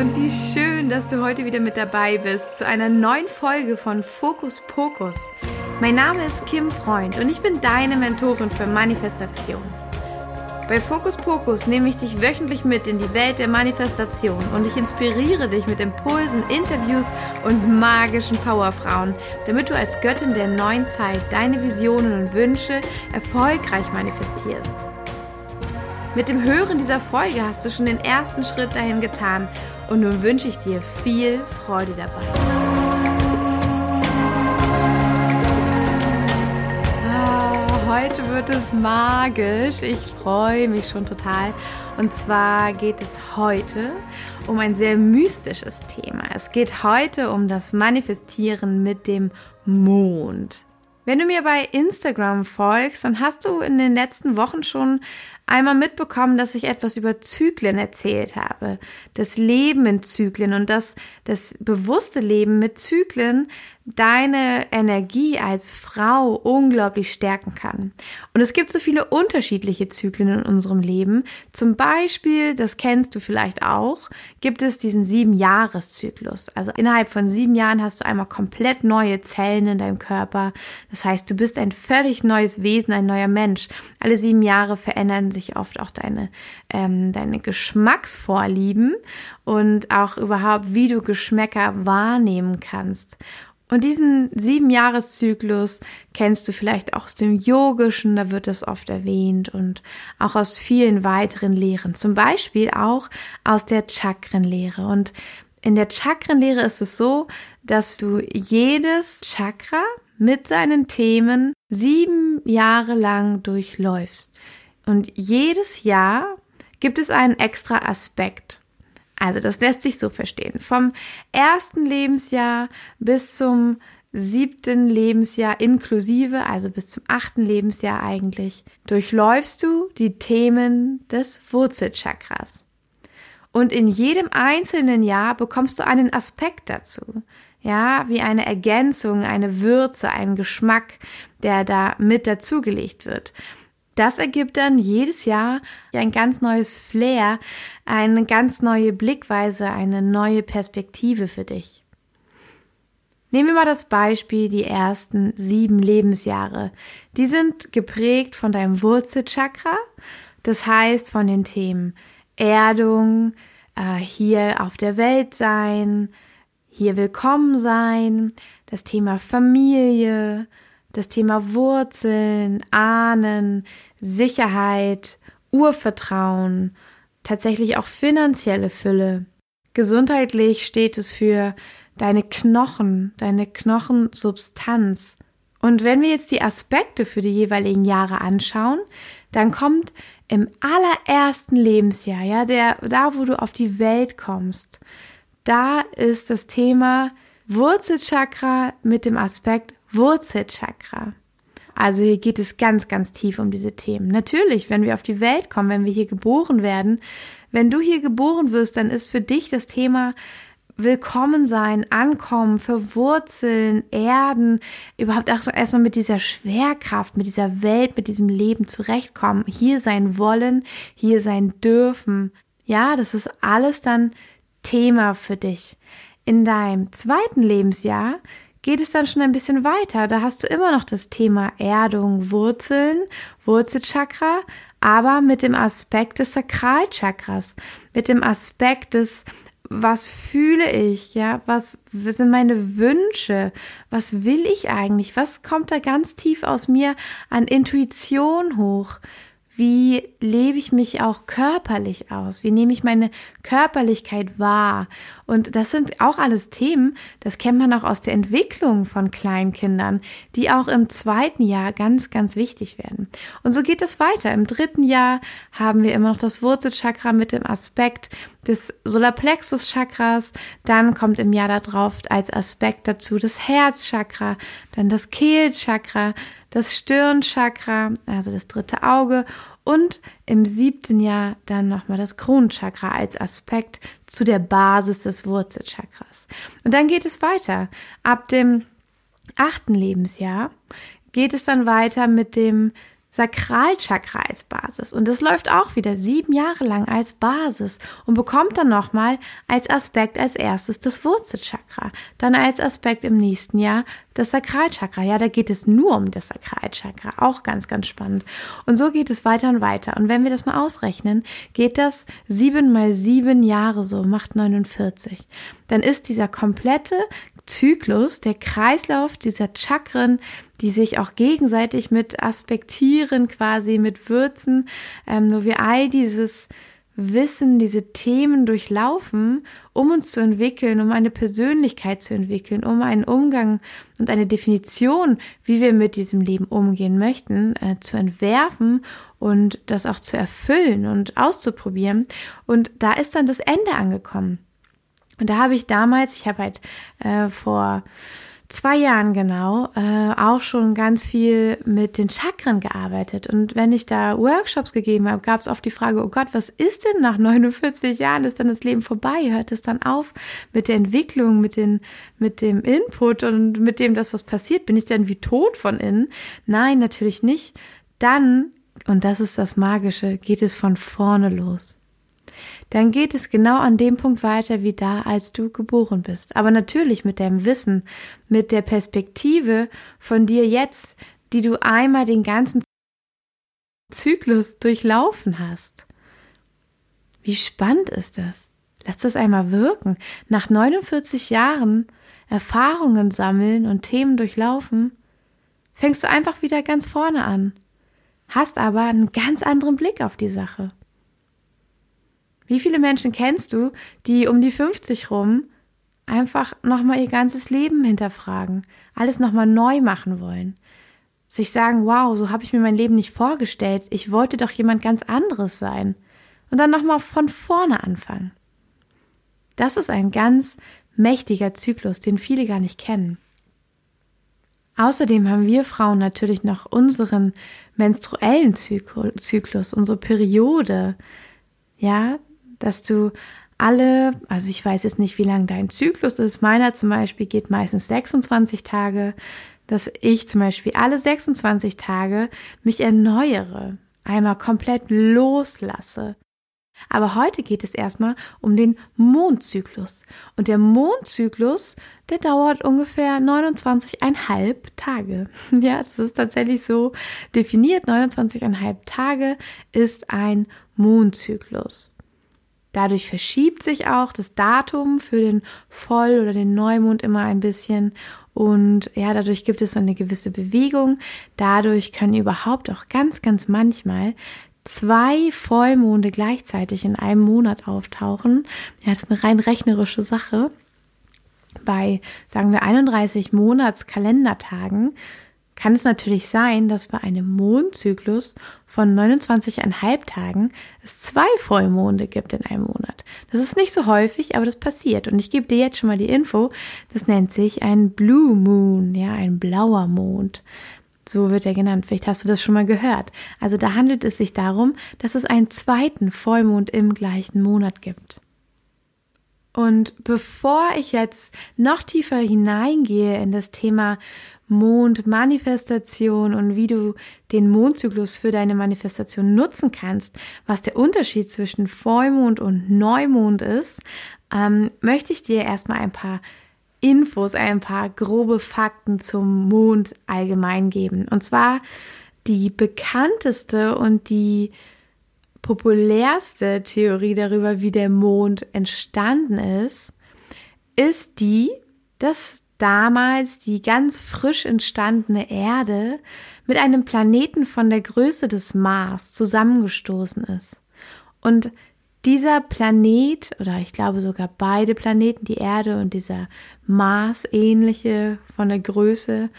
Und wie schön, dass du heute wieder mit dabei bist zu einer neuen Folge von Fokus Pokus. Mein Name ist Kim Freund und ich bin deine Mentorin für Manifestation. Bei Fokus Pokus nehme ich dich wöchentlich mit in die Welt der Manifestation und ich inspiriere dich mit Impulsen, Interviews und magischen Powerfrauen, damit du als Göttin der neuen Zeit deine Visionen und Wünsche erfolgreich manifestierst. Mit dem Hören dieser Folge hast du schon den ersten Schritt dahin getan und nun wünsche ich dir viel Freude dabei. heute wird es magisch. Ich freue mich schon total. Und zwar geht es heute um ein sehr mystisches Thema. Es geht heute um das Manifestieren mit dem Mond. Wenn du mir bei Instagram folgst, dann hast du in den letzten Wochen schon einmal mitbekommen, dass ich etwas über Zyklen erzählt habe. Das Leben in Zyklen und das, das bewusste Leben mit Zyklen deine Energie als Frau unglaublich stärken kann. Und es gibt so viele unterschiedliche Zyklen in unserem Leben. Zum Beispiel, das kennst du vielleicht auch, gibt es diesen sieben Jahreszyklus. Also innerhalb von sieben Jahren hast du einmal komplett neue Zellen in deinem Körper. Das heißt, du bist ein völlig neues Wesen, ein neuer Mensch. Alle sieben Jahre verändern sich oft auch deine, ähm, deine Geschmacksvorlieben und auch überhaupt, wie du Geschmäcker wahrnehmen kannst. Und diesen sieben Jahreszyklus kennst du vielleicht auch aus dem Yogischen, da wird es oft erwähnt und auch aus vielen weiteren Lehren, zum Beispiel auch aus der Chakrenlehre. Und in der Chakrenlehre ist es so, dass du jedes Chakra mit seinen Themen sieben Jahre lang durchläufst. Und jedes Jahr gibt es einen extra Aspekt. Also das lässt sich so verstehen. Vom ersten Lebensjahr bis zum siebten Lebensjahr inklusive, also bis zum achten Lebensjahr eigentlich, durchläufst du die Themen des Wurzelchakras. Und in jedem einzelnen Jahr bekommst du einen Aspekt dazu. Ja, wie eine Ergänzung, eine Würze, einen Geschmack, der da mit dazugelegt wird. Das ergibt dann jedes Jahr ein ganz neues Flair, eine ganz neue Blickweise, eine neue Perspektive für dich. Nehmen wir mal das Beispiel die ersten sieben Lebensjahre. Die sind geprägt von deinem Wurzelchakra, das heißt von den Themen Erdung, äh, hier auf der Welt sein, hier willkommen sein, das Thema Familie, das Thema Wurzeln, Ahnen, Sicherheit, Urvertrauen, tatsächlich auch finanzielle Fülle. Gesundheitlich steht es für deine Knochen, deine Knochensubstanz. Und wenn wir jetzt die Aspekte für die jeweiligen Jahre anschauen, dann kommt im allerersten Lebensjahr, ja, der, da wo du auf die Welt kommst, da ist das Thema Wurzelchakra mit dem Aspekt Wurzelchakra. Also hier geht es ganz, ganz tief um diese Themen. Natürlich, wenn wir auf die Welt kommen, wenn wir hier geboren werden, wenn du hier geboren wirst, dann ist für dich das Thema Willkommen sein, ankommen, verwurzeln, erden, überhaupt auch so erstmal mit dieser Schwerkraft, mit dieser Welt, mit diesem Leben zurechtkommen, hier sein wollen, hier sein dürfen. Ja, das ist alles dann Thema für dich. In deinem zweiten Lebensjahr geht es dann schon ein bisschen weiter. Da hast du immer noch das Thema Erdung, Wurzeln, Wurzelchakra, aber mit dem Aspekt des Sakralchakras, mit dem Aspekt des was fühle ich, ja, was sind meine Wünsche, was will ich eigentlich, was kommt da ganz tief aus mir an Intuition hoch, wie lebe ich mich auch körperlich aus? Wie nehme ich meine Körperlichkeit wahr? Und das sind auch alles Themen, das kennt man auch aus der Entwicklung von Kleinkindern, die auch im zweiten Jahr ganz, ganz wichtig werden. Und so geht es weiter. Im dritten Jahr haben wir immer noch das Wurzelchakra mit dem Aspekt des Solarplexus-Chakras. Dann kommt im Jahr darauf als Aspekt dazu das Herzchakra, dann das Kehlchakra, das Stirnchakra, also das dritte Auge und im siebten Jahr dann nochmal das Kronenchakra als Aspekt zu der Basis des Wurzelchakras. Und dann geht es weiter. Ab dem achten Lebensjahr geht es dann weiter mit dem Sakralchakra als Basis. Und das läuft auch wieder sieben Jahre lang als Basis und bekommt dann nochmal als Aspekt als erstes das Wurzelchakra. Dann als Aspekt im nächsten Jahr das Sakralchakra. Ja, da geht es nur um das Sakralchakra. Auch ganz, ganz spannend. Und so geht es weiter und weiter. Und wenn wir das mal ausrechnen, geht das sieben mal sieben Jahre so, macht 49. Dann ist dieser komplette Zyklus, der Kreislauf dieser Chakren, die sich auch gegenseitig mit aspektieren, quasi mit Würzen, ähm, wo wir all dieses Wissen, diese Themen durchlaufen, um uns zu entwickeln, um eine Persönlichkeit zu entwickeln, um einen Umgang und eine Definition, wie wir mit diesem Leben umgehen möchten, äh, zu entwerfen und das auch zu erfüllen und auszuprobieren. Und da ist dann das Ende angekommen. Und da habe ich damals, ich habe halt äh, vor zwei Jahren genau äh, auch schon ganz viel mit den Chakren gearbeitet. Und wenn ich da Workshops gegeben habe, gab es oft die Frage, oh Gott, was ist denn nach 49 Jahren? Ist dann das Leben vorbei? Hört es dann auf mit der Entwicklung, mit, den, mit dem Input und mit dem, das was passiert? Bin ich dann wie tot von innen? Nein, natürlich nicht. Dann, und das ist das Magische, geht es von vorne los dann geht es genau an dem Punkt weiter wie da, als du geboren bist. Aber natürlich mit deinem Wissen, mit der Perspektive von dir jetzt, die du einmal den ganzen Zyklus durchlaufen hast. Wie spannend ist das? Lass das einmal wirken. Nach 49 Jahren Erfahrungen sammeln und Themen durchlaufen, fängst du einfach wieder ganz vorne an, hast aber einen ganz anderen Blick auf die Sache. Wie viele Menschen kennst du, die um die 50 rum einfach nochmal ihr ganzes Leben hinterfragen, alles nochmal neu machen wollen? Sich sagen, wow, so habe ich mir mein Leben nicht vorgestellt, ich wollte doch jemand ganz anderes sein. Und dann nochmal von vorne anfangen. Das ist ein ganz mächtiger Zyklus, den viele gar nicht kennen. Außerdem haben wir Frauen natürlich noch unseren menstruellen Zyklus, unsere Periode. Ja, dass du alle, also ich weiß jetzt nicht, wie lang dein Zyklus ist. Meiner zum Beispiel geht meistens 26 Tage, dass ich zum Beispiel alle 26 Tage mich erneuere, einmal komplett loslasse. Aber heute geht es erstmal um den Mondzyklus. Und der Mondzyklus, der dauert ungefähr 29,5 Tage. Ja, das ist tatsächlich so definiert. 29,5 Tage ist ein Mondzyklus. Dadurch verschiebt sich auch das Datum für den Voll- oder den Neumond immer ein bisschen. Und ja, dadurch gibt es so eine gewisse Bewegung. Dadurch können überhaupt auch ganz, ganz manchmal zwei Vollmonde gleichzeitig in einem Monat auftauchen. Ja, das ist eine rein rechnerische Sache. Bei, sagen wir, 31 Monatskalendertagen kann es natürlich sein, dass bei einem Mondzyklus von 29,5 Tagen es zwei Vollmonde gibt in einem Monat. Das ist nicht so häufig, aber das passiert. Und ich gebe dir jetzt schon mal die Info, das nennt sich ein Blue Moon, ja, ein blauer Mond. So wird er genannt. Vielleicht hast du das schon mal gehört. Also da handelt es sich darum, dass es einen zweiten Vollmond im gleichen Monat gibt. Und bevor ich jetzt noch tiefer hineingehe in das Thema Mondmanifestation und wie du den Mondzyklus für deine Manifestation nutzen kannst, was der Unterschied zwischen Vollmond und Neumond ist, ähm, möchte ich dir erstmal ein paar Infos, ein paar grobe Fakten zum Mond allgemein geben. Und zwar die bekannteste und die populärste Theorie darüber, wie der Mond entstanden ist, ist die, dass damals die ganz frisch entstandene Erde mit einem Planeten von der Größe des Mars zusammengestoßen ist. Und dieser Planet, oder ich glaube sogar beide Planeten, die Erde und dieser Mars ähnliche von der Größe,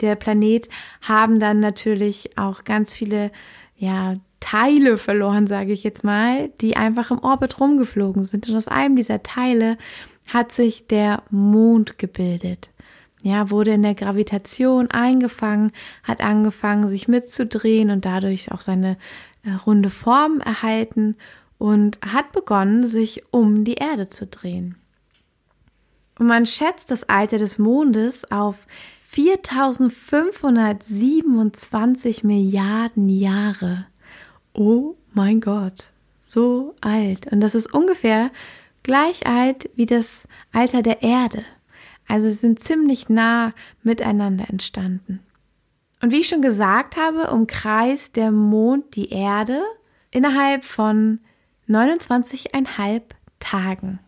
der Planet, haben dann natürlich auch ganz viele, ja, Teile verloren, sage ich jetzt mal, die einfach im Orbit rumgeflogen sind. Und aus einem dieser Teile hat sich der Mond gebildet. Ja, wurde in der Gravitation eingefangen, hat angefangen, sich mitzudrehen und dadurch auch seine äh, runde Form erhalten und hat begonnen, sich um die Erde zu drehen. Und man schätzt das Alter des Mondes auf 4527 Milliarden Jahre. Oh mein Gott, so alt. Und das ist ungefähr gleich alt wie das Alter der Erde. Also sind ziemlich nah miteinander entstanden. Und wie ich schon gesagt habe, umkreist der Mond die Erde innerhalb von 29,5 Tagen.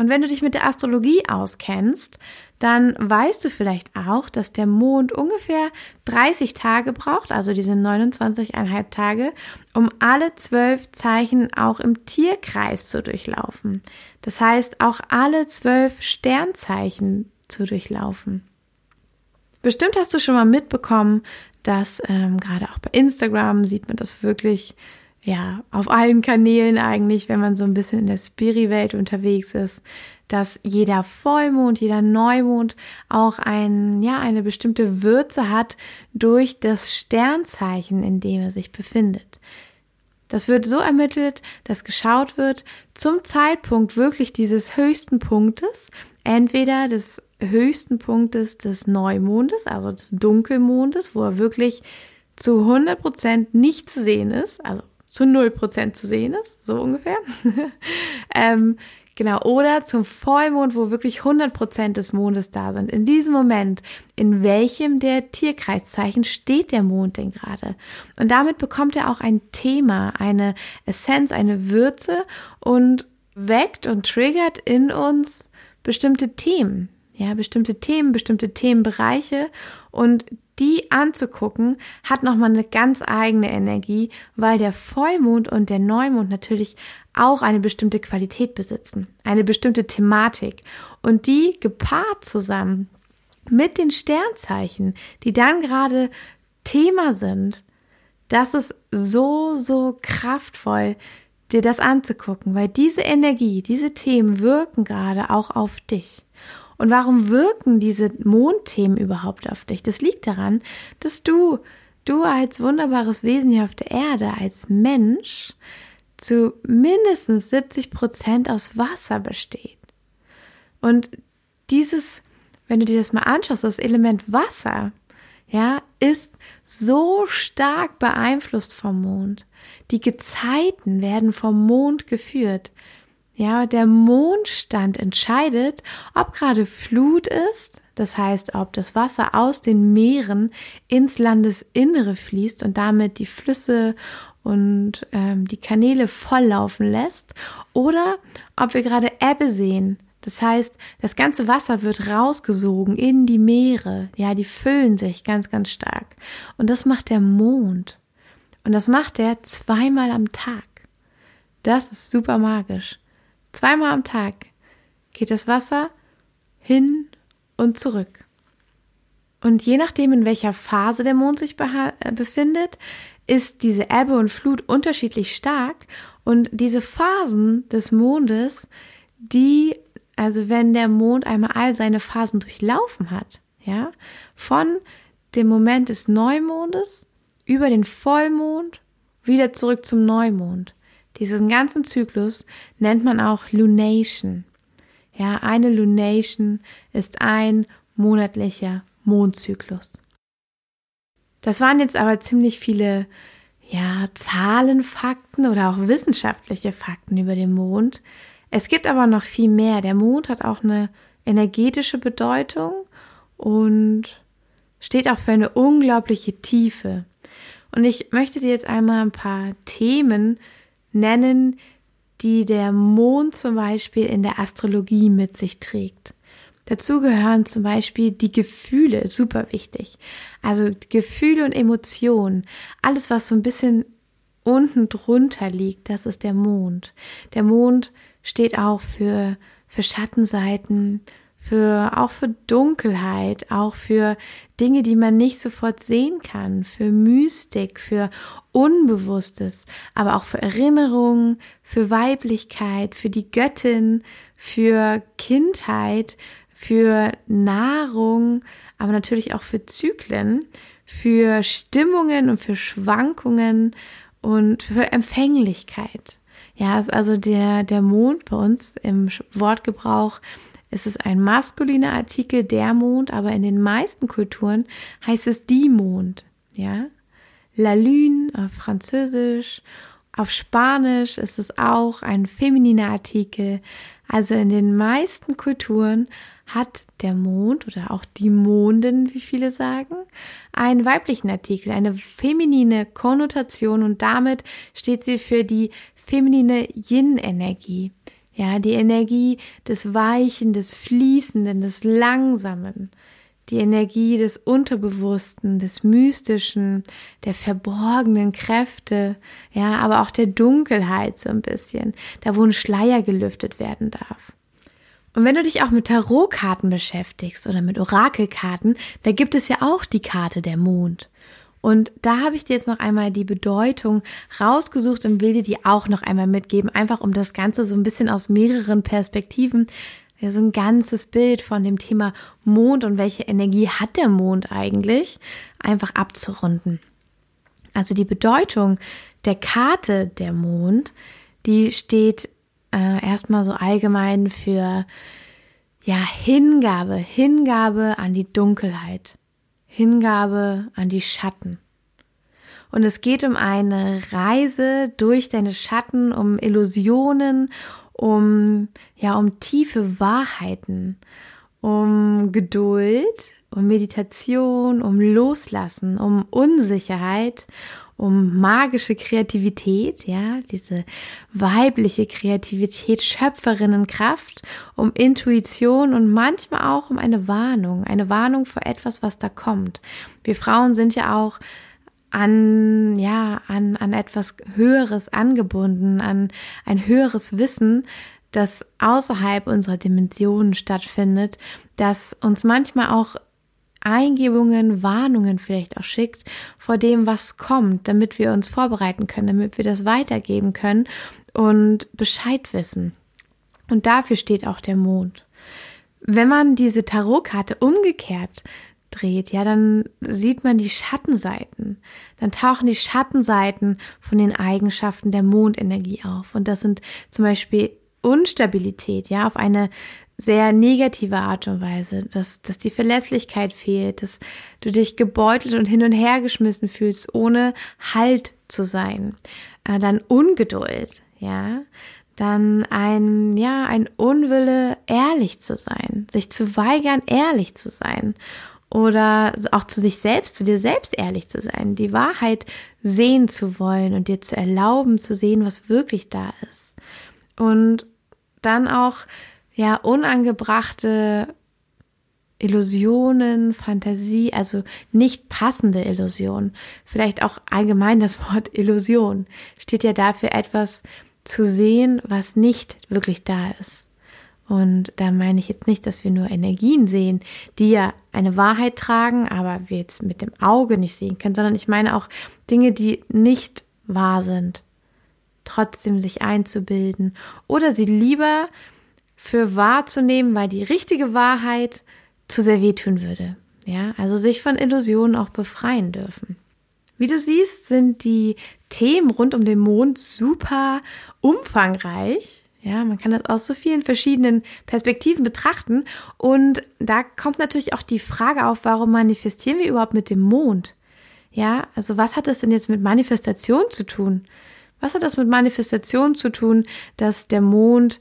Und wenn du dich mit der Astrologie auskennst, dann weißt du vielleicht auch, dass der Mond ungefähr 30 Tage braucht, also diese 29,5 Tage, um alle zwölf Zeichen auch im Tierkreis zu durchlaufen. Das heißt, auch alle zwölf Sternzeichen zu durchlaufen. Bestimmt hast du schon mal mitbekommen, dass ähm, gerade auch bei Instagram sieht man das wirklich ja, auf allen Kanälen eigentlich, wenn man so ein bisschen in der Spiri-Welt unterwegs ist, dass jeder Vollmond, jeder Neumond auch ein, ja, eine bestimmte Würze hat durch das Sternzeichen, in dem er sich befindet. Das wird so ermittelt, dass geschaut wird zum Zeitpunkt wirklich dieses höchsten Punktes, entweder des höchsten Punktes des Neumondes, also des Dunkelmondes, wo er wirklich zu 100 Prozent nicht zu sehen ist, also zu 0% zu sehen ist, so ungefähr. ähm, genau, oder zum Vollmond, wo wirklich 100% des Mondes da sind. In diesem Moment, in welchem der Tierkreiszeichen steht der Mond denn gerade? Und damit bekommt er auch ein Thema, eine Essenz, eine Würze und weckt und triggert in uns bestimmte Themen. Ja, bestimmte Themen, bestimmte Themenbereiche und die anzugucken, hat nochmal eine ganz eigene Energie, weil der Vollmond und der Neumond natürlich auch eine bestimmte Qualität besitzen, eine bestimmte Thematik. Und die gepaart zusammen mit den Sternzeichen, die dann gerade Thema sind, das ist so, so kraftvoll, dir das anzugucken, weil diese Energie, diese Themen wirken gerade auch auf dich. Und warum wirken diese Mondthemen überhaupt auf dich? Das liegt daran, dass du, du als wunderbares Wesen hier auf der Erde, als Mensch, zu mindestens 70 Prozent aus Wasser besteht. Und dieses, wenn du dir das mal anschaust, das Element Wasser, ja, ist so stark beeinflusst vom Mond. Die Gezeiten werden vom Mond geführt. Ja, der Mondstand entscheidet, ob gerade Flut ist, das heißt, ob das Wasser aus den Meeren ins Landesinnere fließt und damit die Flüsse und ähm, die Kanäle volllaufen lässt, oder ob wir gerade Ebbe sehen. Das heißt, das ganze Wasser wird rausgesogen in die Meere. Ja, die füllen sich ganz, ganz stark. Und das macht der Mond. Und das macht er zweimal am Tag. Das ist super magisch. Zweimal am Tag geht das Wasser hin und zurück. Und je nachdem, in welcher Phase der Mond sich äh, befindet, ist diese Ebbe und Flut unterschiedlich stark. Und diese Phasen des Mondes, die, also wenn der Mond einmal all seine Phasen durchlaufen hat, ja, von dem Moment des Neumondes über den Vollmond wieder zurück zum Neumond, diesen ganzen Zyklus nennt man auch Lunation. Ja, eine Lunation ist ein monatlicher Mondzyklus. Das waren jetzt aber ziemlich viele ja, Zahlen, Fakten oder auch wissenschaftliche Fakten über den Mond. Es gibt aber noch viel mehr. Der Mond hat auch eine energetische Bedeutung und steht auch für eine unglaubliche Tiefe. Und ich möchte dir jetzt einmal ein paar Themen nennen, die der Mond zum Beispiel in der Astrologie mit sich trägt. Dazu gehören zum Beispiel die Gefühle, super wichtig. Also Gefühle und Emotionen, alles was so ein bisschen unten drunter liegt, das ist der Mond. Der Mond steht auch für, für Schattenseiten, für auch für Dunkelheit, auch für Dinge, die man nicht sofort sehen kann, für Mystik, für Unbewusstes, aber auch für Erinnerungen, für Weiblichkeit, für die Göttin, für Kindheit, für Nahrung, aber natürlich auch für Zyklen, für Stimmungen und für Schwankungen und für Empfänglichkeit. Ja, ist also der, der Mond bei uns im Wortgebrauch ist es ein maskuliner Artikel, der Mond, aber in den meisten Kulturen heißt es die Mond, ja. La Lune auf Französisch, auf Spanisch ist es auch ein femininer Artikel. Also in den meisten Kulturen hat der Mond oder auch die Mondin, wie viele sagen, einen weiblichen Artikel, eine feminine Konnotation und damit steht sie für die feminine Yin-Energie. Ja, die Energie des Weichen, des Fließenden, des Langsamen, die Energie des Unterbewussten, des Mystischen, der verborgenen Kräfte, ja, aber auch der Dunkelheit so ein bisschen, da wo ein Schleier gelüftet werden darf. Und wenn du dich auch mit Tarotkarten beschäftigst oder mit Orakelkarten, da gibt es ja auch die Karte der Mond. Und da habe ich dir jetzt noch einmal die Bedeutung rausgesucht und will dir die auch noch einmal mitgeben, einfach um das Ganze so ein bisschen aus mehreren Perspektiven, ja, so ein ganzes Bild von dem Thema Mond und welche Energie hat der Mond eigentlich, einfach abzurunden. Also die Bedeutung der Karte der Mond, die steht äh, erstmal so allgemein für ja Hingabe, Hingabe an die Dunkelheit, Hingabe an die Schatten. Und es geht um eine Reise durch deine Schatten, um Illusionen, um ja um tiefe Wahrheiten, um Geduld, um Meditation, um Loslassen, um Unsicherheit, um magische Kreativität, ja, diese weibliche Kreativität, Schöpferinnenkraft, um Intuition und manchmal auch um eine Warnung, eine Warnung vor etwas, was da kommt. Wir Frauen sind ja auch an, ja, an, an etwas Höheres angebunden, an ein höheres Wissen, das außerhalb unserer Dimensionen stattfindet, das uns manchmal auch Eingebungen, Warnungen vielleicht auch schickt vor dem, was kommt, damit wir uns vorbereiten können, damit wir das weitergeben können und Bescheid wissen. Und dafür steht auch der Mond. Wenn man diese Tarotkarte umgekehrt dreht, ja, dann sieht man die Schattenseiten. Dann tauchen die Schattenseiten von den Eigenschaften der Mondenergie auf. Und das sind zum Beispiel Unstabilität, ja, auf eine sehr negative Art und Weise, dass, dass die Verlässlichkeit fehlt, dass du dich gebeutelt und hin und her geschmissen fühlst, ohne Halt zu sein. Äh, dann Ungeduld, ja. Dann ein, ja, ein Unwille, ehrlich zu sein, sich zu weigern, ehrlich zu sein. Oder auch zu sich selbst, zu dir selbst ehrlich zu sein, die Wahrheit sehen zu wollen und dir zu erlauben zu sehen, was wirklich da ist. Und dann auch ja, unangebrachte Illusionen, Fantasie, also nicht passende Illusionen. Vielleicht auch allgemein das Wort Illusion steht ja dafür etwas zu sehen, was nicht wirklich da ist. Und da meine ich jetzt nicht, dass wir nur Energien sehen, die ja eine Wahrheit tragen, aber wir jetzt mit dem Auge nicht sehen können, sondern ich meine auch Dinge, die nicht wahr sind, trotzdem sich einzubilden oder sie lieber für wahrzunehmen, weil die richtige Wahrheit zu sehr wehtun würde. Ja, also sich von Illusionen auch befreien dürfen. Wie du siehst, sind die Themen rund um den Mond super umfangreich. Ja, man kann das aus so vielen verschiedenen Perspektiven betrachten. Und da kommt natürlich auch die Frage auf, warum manifestieren wir überhaupt mit dem Mond? Ja, also was hat das denn jetzt mit Manifestation zu tun? Was hat das mit Manifestation zu tun, dass der Mond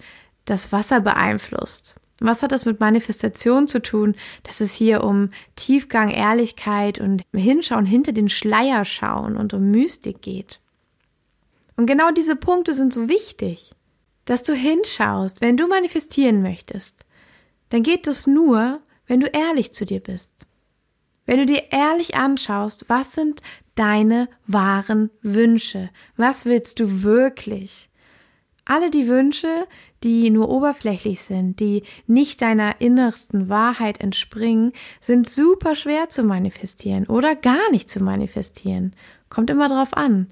das Wasser beeinflusst. Was hat das mit Manifestation zu tun, dass es hier um Tiefgang, Ehrlichkeit und Hinschauen hinter den Schleier schauen und um Mystik geht? Und genau diese Punkte sind so wichtig, dass du hinschaust, wenn du manifestieren möchtest. Dann geht es nur, wenn du ehrlich zu dir bist. Wenn du dir ehrlich anschaust, was sind deine wahren Wünsche? Was willst du wirklich? Alle die Wünsche, die nur oberflächlich sind, die nicht deiner innersten Wahrheit entspringen, sind super schwer zu manifestieren oder gar nicht zu manifestieren. Kommt immer drauf an.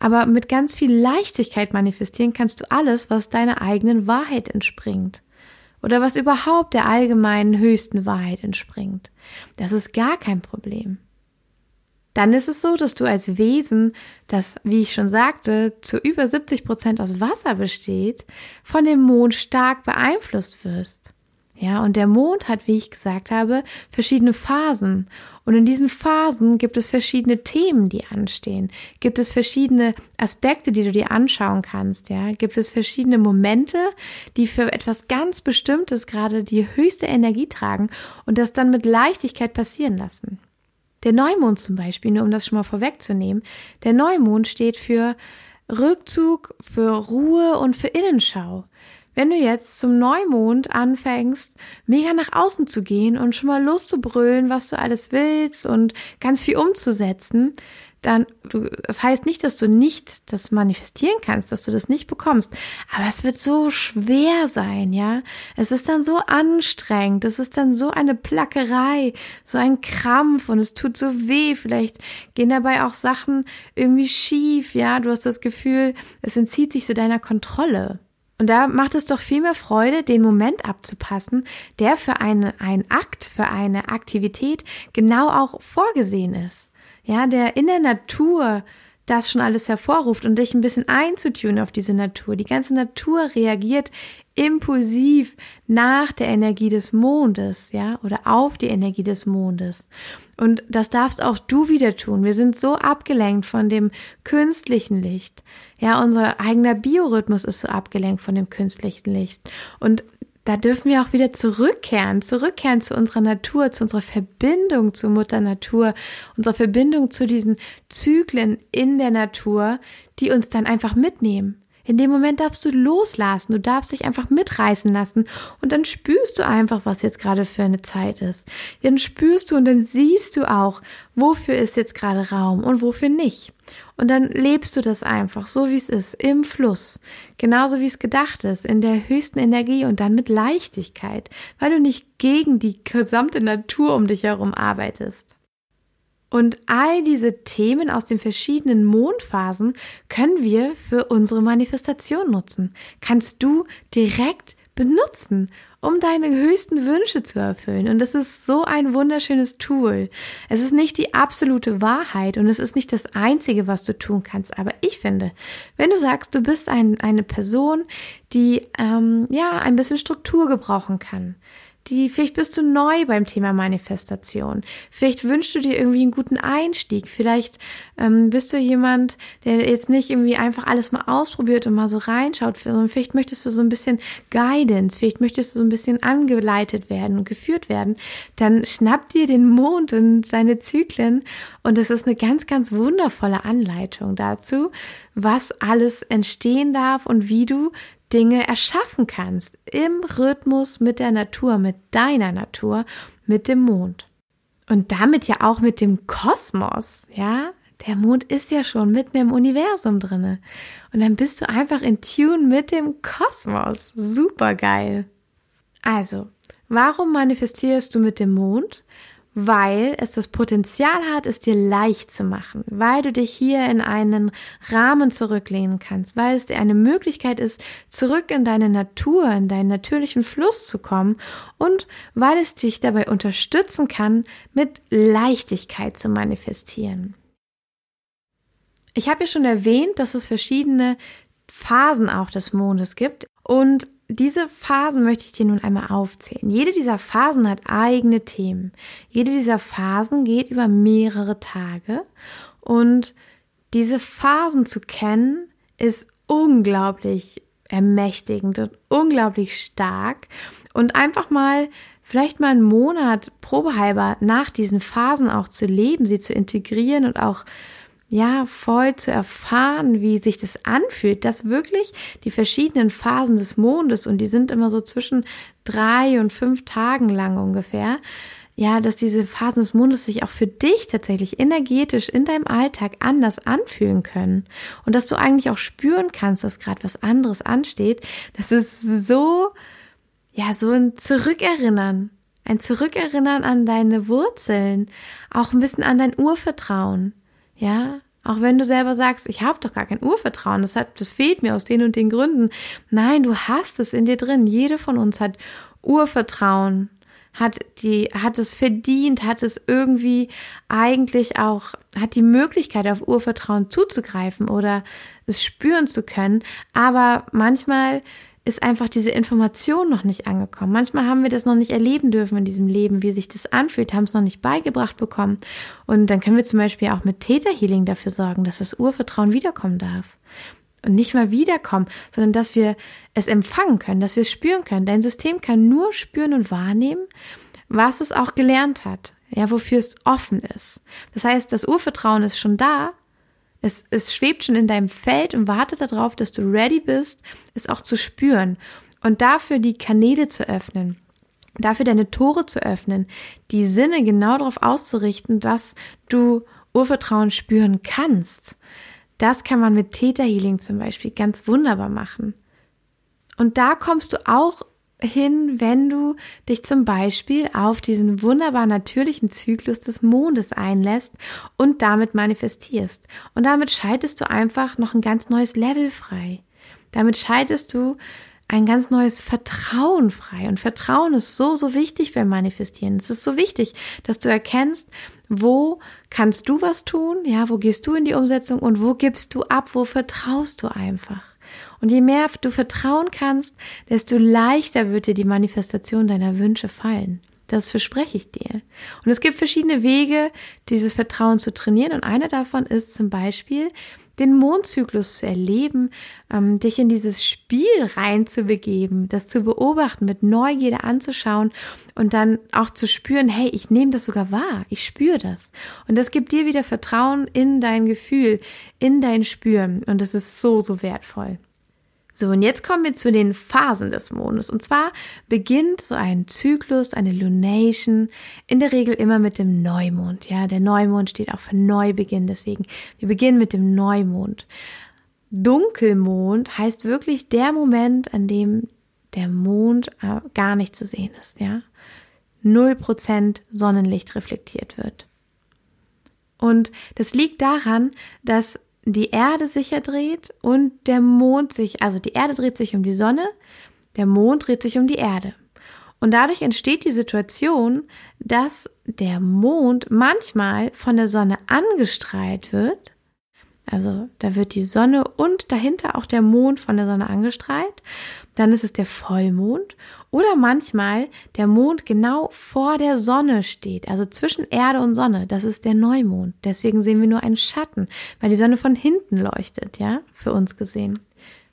Aber mit ganz viel Leichtigkeit manifestieren kannst du alles, was deiner eigenen Wahrheit entspringt. Oder was überhaupt der allgemeinen höchsten Wahrheit entspringt. Das ist gar kein Problem dann ist es so, dass du als Wesen, das, wie ich schon sagte, zu über 70 Prozent aus Wasser besteht, von dem Mond stark beeinflusst wirst. Ja, und der Mond hat, wie ich gesagt habe, verschiedene Phasen. Und in diesen Phasen gibt es verschiedene Themen, die anstehen. Gibt es verschiedene Aspekte, die du dir anschauen kannst. Ja, gibt es verschiedene Momente, die für etwas ganz Bestimmtes gerade die höchste Energie tragen und das dann mit Leichtigkeit passieren lassen. Der Neumond zum Beispiel, nur um das schon mal vorwegzunehmen, der Neumond steht für Rückzug, für Ruhe und für Innenschau. Wenn du jetzt zum Neumond anfängst, mega nach außen zu gehen und schon mal loszubrüllen, was du alles willst und ganz viel umzusetzen, dann, du, das heißt nicht, dass du nicht das manifestieren kannst, dass du das nicht bekommst, aber es wird so schwer sein, ja. Es ist dann so anstrengend, es ist dann so eine Plackerei, so ein Krampf und es tut so weh. Vielleicht gehen dabei auch Sachen irgendwie schief, ja. Du hast das Gefühl, es entzieht sich so deiner Kontrolle. Und da macht es doch viel mehr Freude, den Moment abzupassen, der für eine, ein Akt, für eine Aktivität genau auch vorgesehen ist. Ja, der in der Natur das schon alles hervorruft und dich ein bisschen einzutun auf diese Natur. Die ganze Natur reagiert impulsiv nach der Energie des Mondes, ja, oder auf die Energie des Mondes. Und das darfst auch du wieder tun. Wir sind so abgelenkt von dem künstlichen Licht. Ja, unser eigener Biorhythmus ist so abgelenkt von dem künstlichen Licht. Und da dürfen wir auch wieder zurückkehren, zurückkehren zu unserer Natur, zu unserer Verbindung zur Mutter Natur, unserer Verbindung zu diesen Zyklen in der Natur, die uns dann einfach mitnehmen. In dem Moment darfst du loslassen, du darfst dich einfach mitreißen lassen und dann spürst du einfach, was jetzt gerade für eine Zeit ist. Dann spürst du und dann siehst du auch, wofür ist jetzt gerade Raum und wofür nicht. Und dann lebst du das einfach so, wie es ist, im Fluss, genauso wie es gedacht ist, in der höchsten Energie und dann mit Leichtigkeit, weil du nicht gegen die gesamte Natur um dich herum arbeitest. Und all diese Themen aus den verschiedenen Mondphasen können wir für unsere Manifestation nutzen. Kannst du direkt benutzen, um deine höchsten Wünsche zu erfüllen. Und das ist so ein wunderschönes Tool. Es ist nicht die absolute Wahrheit und es ist nicht das Einzige, was du tun kannst. Aber ich finde, wenn du sagst, du bist ein, eine Person, die ähm, ja ein bisschen Struktur gebrauchen kann, die, vielleicht bist du neu beim Thema Manifestation. Vielleicht wünschst du dir irgendwie einen guten Einstieg. Vielleicht ähm, bist du jemand, der jetzt nicht irgendwie einfach alles mal ausprobiert und mal so reinschaut, sondern vielleicht möchtest du so ein bisschen Guidance, vielleicht möchtest du so ein bisschen angeleitet werden und geführt werden. Dann schnapp dir den Mond und seine Zyklen und es ist eine ganz, ganz wundervolle Anleitung dazu, was alles entstehen darf und wie du Dinge erschaffen kannst im Rhythmus mit der Natur, mit deiner Natur, mit dem Mond. Und damit ja auch mit dem Kosmos, ja? Der Mond ist ja schon mitten im Universum drinne. Und dann bist du einfach in Tune mit dem Kosmos. Super geil. Also, warum manifestierst du mit dem Mond? Weil es das Potenzial hat, es dir leicht zu machen, weil du dich hier in einen Rahmen zurücklehnen kannst, weil es dir eine Möglichkeit ist, zurück in deine Natur, in deinen natürlichen Fluss zu kommen und weil es dich dabei unterstützen kann, mit Leichtigkeit zu manifestieren. Ich habe ja schon erwähnt, dass es verschiedene Phasen auch des Mondes gibt und diese Phasen möchte ich dir nun einmal aufzählen. Jede dieser Phasen hat eigene Themen. Jede dieser Phasen geht über mehrere Tage. Und diese Phasen zu kennen, ist unglaublich ermächtigend und unglaublich stark. Und einfach mal, vielleicht mal einen Monat probehalber nach diesen Phasen auch zu leben, sie zu integrieren und auch ja, voll zu erfahren, wie sich das anfühlt, dass wirklich die verschiedenen Phasen des Mondes, und die sind immer so zwischen drei und fünf Tagen lang ungefähr, ja, dass diese Phasen des Mondes sich auch für dich tatsächlich energetisch in deinem Alltag anders anfühlen können. Und dass du eigentlich auch spüren kannst, dass gerade was anderes ansteht. Das ist so, ja, so ein Zurückerinnern. Ein Zurückerinnern an deine Wurzeln. Auch ein bisschen an dein Urvertrauen. Ja, auch wenn du selber sagst, ich habe doch gar kein Urvertrauen, das, hat, das fehlt mir aus den und den Gründen. Nein, du hast es in dir drin. Jede von uns hat Urvertrauen, hat die, hat es verdient, hat es irgendwie eigentlich auch, hat die Möglichkeit auf Urvertrauen zuzugreifen oder es spüren zu können. Aber manchmal ist einfach diese Information noch nicht angekommen. Manchmal haben wir das noch nicht erleben dürfen in diesem Leben, wie sich das anfühlt, haben es noch nicht beigebracht bekommen. Und dann können wir zum Beispiel auch mit Theta Healing dafür sorgen, dass das Urvertrauen wiederkommen darf. Und nicht mal wiederkommen, sondern dass wir es empfangen können, dass wir es spüren können. Dein System kann nur spüren und wahrnehmen, was es auch gelernt hat, ja, wofür es offen ist. Das heißt, das Urvertrauen ist schon da, es, es schwebt schon in deinem Feld und wartet darauf, dass du ready bist, es auch zu spüren und dafür die Kanäle zu öffnen, dafür deine Tore zu öffnen, die Sinne genau darauf auszurichten, dass du Urvertrauen spüren kannst. Das kann man mit Theta Healing zum Beispiel ganz wunderbar machen. Und da kommst du auch hin, wenn du dich zum Beispiel auf diesen wunderbar natürlichen Zyklus des Mondes einlässt und damit manifestierst. Und damit schaltest du einfach noch ein ganz neues Level frei. Damit schaltest du ein ganz neues Vertrauen frei. Und Vertrauen ist so, so wichtig beim Manifestieren. Es ist so wichtig, dass du erkennst, wo kannst du was tun? Ja, wo gehst du in die Umsetzung und wo gibst du ab? Wo vertraust du einfach? Und je mehr du vertrauen kannst, desto leichter wird dir die Manifestation deiner Wünsche fallen. Das verspreche ich dir. Und es gibt verschiedene Wege, dieses Vertrauen zu trainieren. Und einer davon ist zum Beispiel, den Mondzyklus zu erleben, ähm, dich in dieses Spiel reinzubegeben, das zu beobachten, mit Neugierde anzuschauen und dann auch zu spüren, hey, ich nehme das sogar wahr, ich spüre das. Und das gibt dir wieder Vertrauen in dein Gefühl, in dein Spüren. Und das ist so, so wertvoll. So, und jetzt kommen wir zu den Phasen des Mondes. Und zwar beginnt so ein Zyklus, eine Lunation, in der Regel immer mit dem Neumond. Ja, der Neumond steht auch für Neubeginn. Deswegen, wir beginnen mit dem Neumond. Dunkelmond heißt wirklich der Moment, an dem der Mond äh, gar nicht zu sehen ist. Ja, null Prozent Sonnenlicht reflektiert wird. Und das liegt daran, dass die Erde sich ja dreht und der Mond sich, also die Erde dreht sich um die Sonne, der Mond dreht sich um die Erde. Und dadurch entsteht die Situation, dass der Mond manchmal von der Sonne angestrahlt wird. Also da wird die Sonne und dahinter auch der Mond von der Sonne angestrahlt dann ist es der Vollmond oder manchmal der Mond genau vor der Sonne steht, also zwischen Erde und Sonne, das ist der Neumond. Deswegen sehen wir nur einen Schatten, weil die Sonne von hinten leuchtet, ja, für uns gesehen.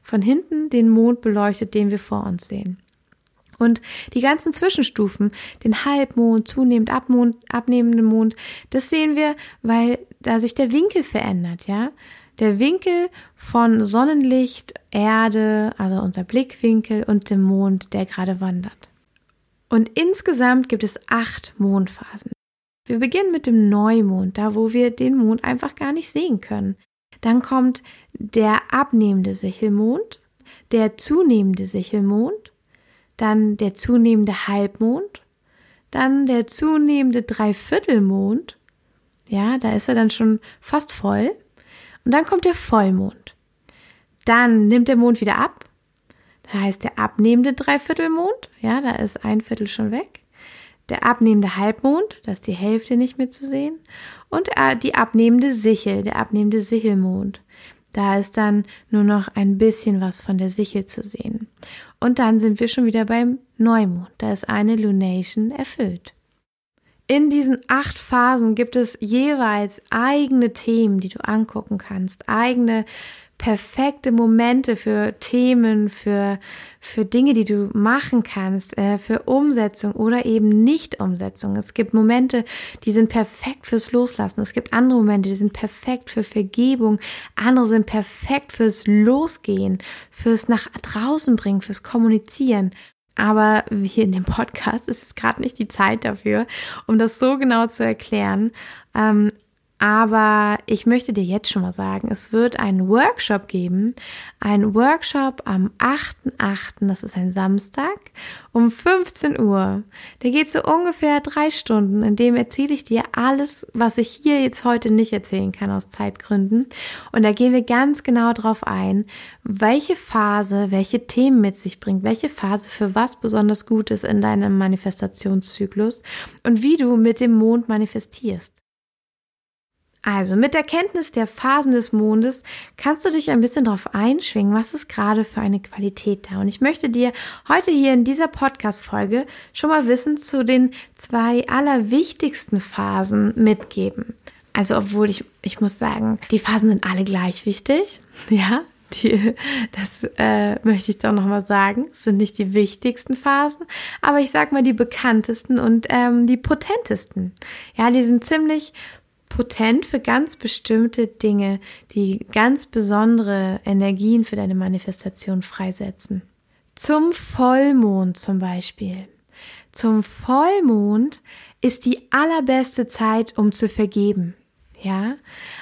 Von hinten den Mond beleuchtet, den wir vor uns sehen. Und die ganzen Zwischenstufen, den Halbmond, zunehmend Abmond, abnehmenden Mond, das sehen wir, weil da sich der Winkel verändert, ja der Winkel von Sonnenlicht, Erde, also unser Blickwinkel und dem Mond, der gerade wandert. Und insgesamt gibt es acht Mondphasen. Wir beginnen mit dem Neumond, da wo wir den Mond einfach gar nicht sehen können. Dann kommt der abnehmende Sichelmond, der zunehmende Sichelmond, dann der zunehmende Halbmond, dann der zunehmende Dreiviertelmond. Ja, da ist er dann schon fast voll. Und dann kommt der Vollmond. Dann nimmt der Mond wieder ab. Da heißt der abnehmende Dreiviertelmond. Ja, da ist ein Viertel schon weg. Der abnehmende Halbmond, da ist die Hälfte nicht mehr zu sehen. Und äh, die abnehmende Sichel, der abnehmende Sichelmond. Da ist dann nur noch ein bisschen was von der Sichel zu sehen. Und dann sind wir schon wieder beim Neumond. Da ist eine Lunation erfüllt. In diesen acht Phasen gibt es jeweils eigene Themen, die du angucken kannst, eigene perfekte Momente für Themen, für, für Dinge, die du machen kannst, äh, für Umsetzung oder eben Nicht-Umsetzung. Es gibt Momente, die sind perfekt fürs Loslassen. Es gibt andere Momente, die sind perfekt für Vergebung. Andere sind perfekt fürs Losgehen, fürs nach draußen bringen, fürs Kommunizieren. Aber hier in dem Podcast ist es gerade nicht die Zeit dafür, um das so genau zu erklären. Ähm, aber ich möchte dir jetzt schon mal sagen, es wird einen Workshop geben. Ein Workshop am 8.8., das ist ein Samstag, um 15 Uhr. Der geht so ungefähr drei Stunden, in dem erzähle ich dir alles, was ich hier jetzt heute nicht erzählen kann aus Zeitgründen. Und da gehen wir ganz genau drauf ein, welche Phase, welche Themen mit sich bringt, welche Phase für was besonders gut ist in deinem Manifestationszyklus und wie du mit dem Mond manifestierst. Also mit der Kenntnis der Phasen des Mondes kannst du dich ein bisschen darauf einschwingen, was ist gerade für eine Qualität da. Und ich möchte dir heute hier in dieser Podcast-Folge schon mal Wissen zu den zwei allerwichtigsten Phasen mitgeben. Also obwohl ich, ich muss sagen, die Phasen sind alle gleich wichtig. Ja, die, das äh, möchte ich doch nochmal sagen. Es sind nicht die wichtigsten Phasen, aber ich sag mal die bekanntesten und ähm, die potentesten. Ja, die sind ziemlich potent für ganz bestimmte Dinge, die ganz besondere Energien für deine Manifestation freisetzen. Zum Vollmond zum Beispiel. Zum Vollmond ist die allerbeste Zeit, um zu vergeben. Ja,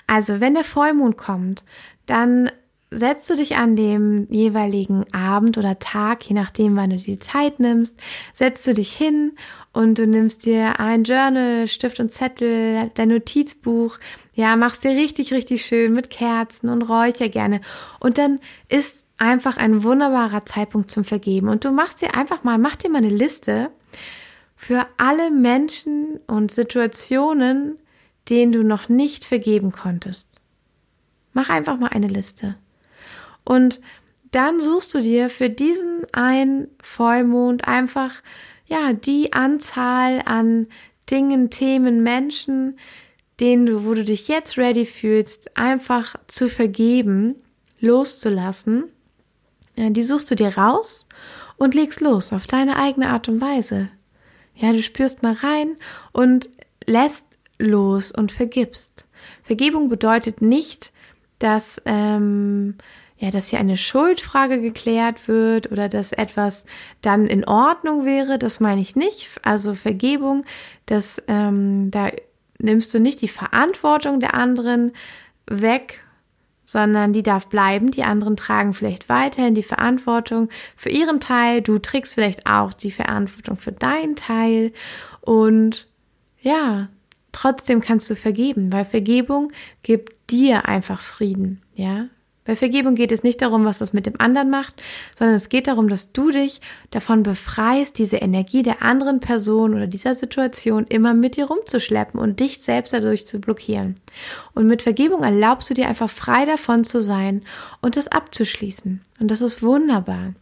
also wenn der Vollmond kommt, dann setzt du dich an dem jeweiligen Abend oder Tag, je nachdem, wann du die Zeit nimmst, setzt du dich hin und du nimmst dir ein Journal, Stift und Zettel, dein Notizbuch, ja, machst dir richtig, richtig schön mit Kerzen und Räucher gerne. Und dann ist einfach ein wunderbarer Zeitpunkt zum Vergeben. Und du machst dir einfach mal, mach dir mal eine Liste für alle Menschen und Situationen, denen du noch nicht vergeben konntest. Mach einfach mal eine Liste. Und dann suchst du dir für diesen einen Vollmond einfach, ja, die Anzahl an Dingen, Themen, Menschen, denen du, wo du dich jetzt ready fühlst, einfach zu vergeben, loszulassen. Ja, die suchst du dir raus und legst los auf deine eigene Art und Weise. Ja, du spürst mal rein und lässt los und vergibst. Vergebung bedeutet nicht, dass ähm, ja, dass hier eine Schuldfrage geklärt wird oder dass etwas dann in Ordnung wäre, das meine ich nicht. Also Vergebung, das ähm, da nimmst du nicht die Verantwortung der anderen weg, sondern die darf bleiben. Die anderen tragen vielleicht weiterhin die Verantwortung für ihren Teil. Du trägst vielleicht auch die Verantwortung für deinen Teil. Und ja, trotzdem kannst du vergeben, weil Vergebung gibt dir einfach Frieden. Ja, bei Vergebung geht es nicht darum, was das mit dem anderen macht, sondern es geht darum, dass du dich davon befreist, diese Energie der anderen Person oder dieser Situation immer mit dir rumzuschleppen und dich selbst dadurch zu blockieren. Und mit Vergebung erlaubst du dir einfach frei davon zu sein und das abzuschließen. Und das ist wunderbar.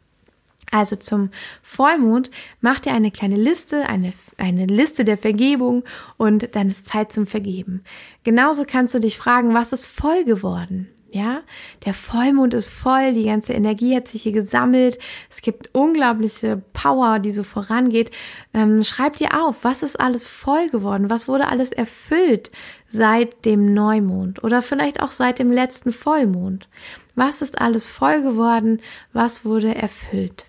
Also zum Vollmond mach dir eine kleine Liste, eine, eine Liste der Vergebung und dann ist Zeit zum Vergeben. Genauso kannst du dich fragen, was ist voll geworden? Ja, der Vollmond ist voll, die ganze Energie hat sich hier gesammelt. Es gibt unglaubliche Power, die so vorangeht. Ähm, schreib dir auf, was ist alles voll geworden? Was wurde alles erfüllt seit dem Neumond oder vielleicht auch seit dem letzten Vollmond? Was ist alles voll geworden? Was wurde erfüllt?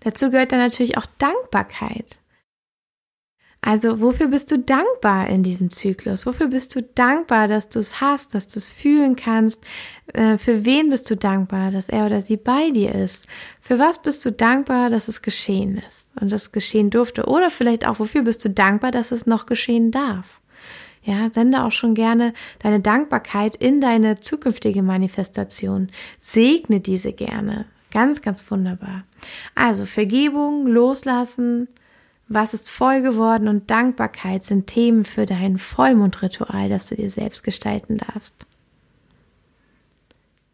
Dazu gehört dann natürlich auch Dankbarkeit. Also wofür bist du dankbar in diesem Zyklus? Wofür bist du dankbar, dass du es hast, dass du es fühlen kannst? Äh, für wen bist du dankbar, dass er oder sie bei dir ist? Für was bist du dankbar, dass es geschehen ist und das geschehen durfte? Oder vielleicht auch, wofür bist du dankbar, dass es noch geschehen darf? Ja, sende auch schon gerne deine Dankbarkeit in deine zukünftige Manifestation. Segne diese gerne. Ganz, ganz wunderbar. Also Vergebung, loslassen, was ist voll geworden und Dankbarkeit sind Themen für dein Vollmondritual, das du dir selbst gestalten darfst.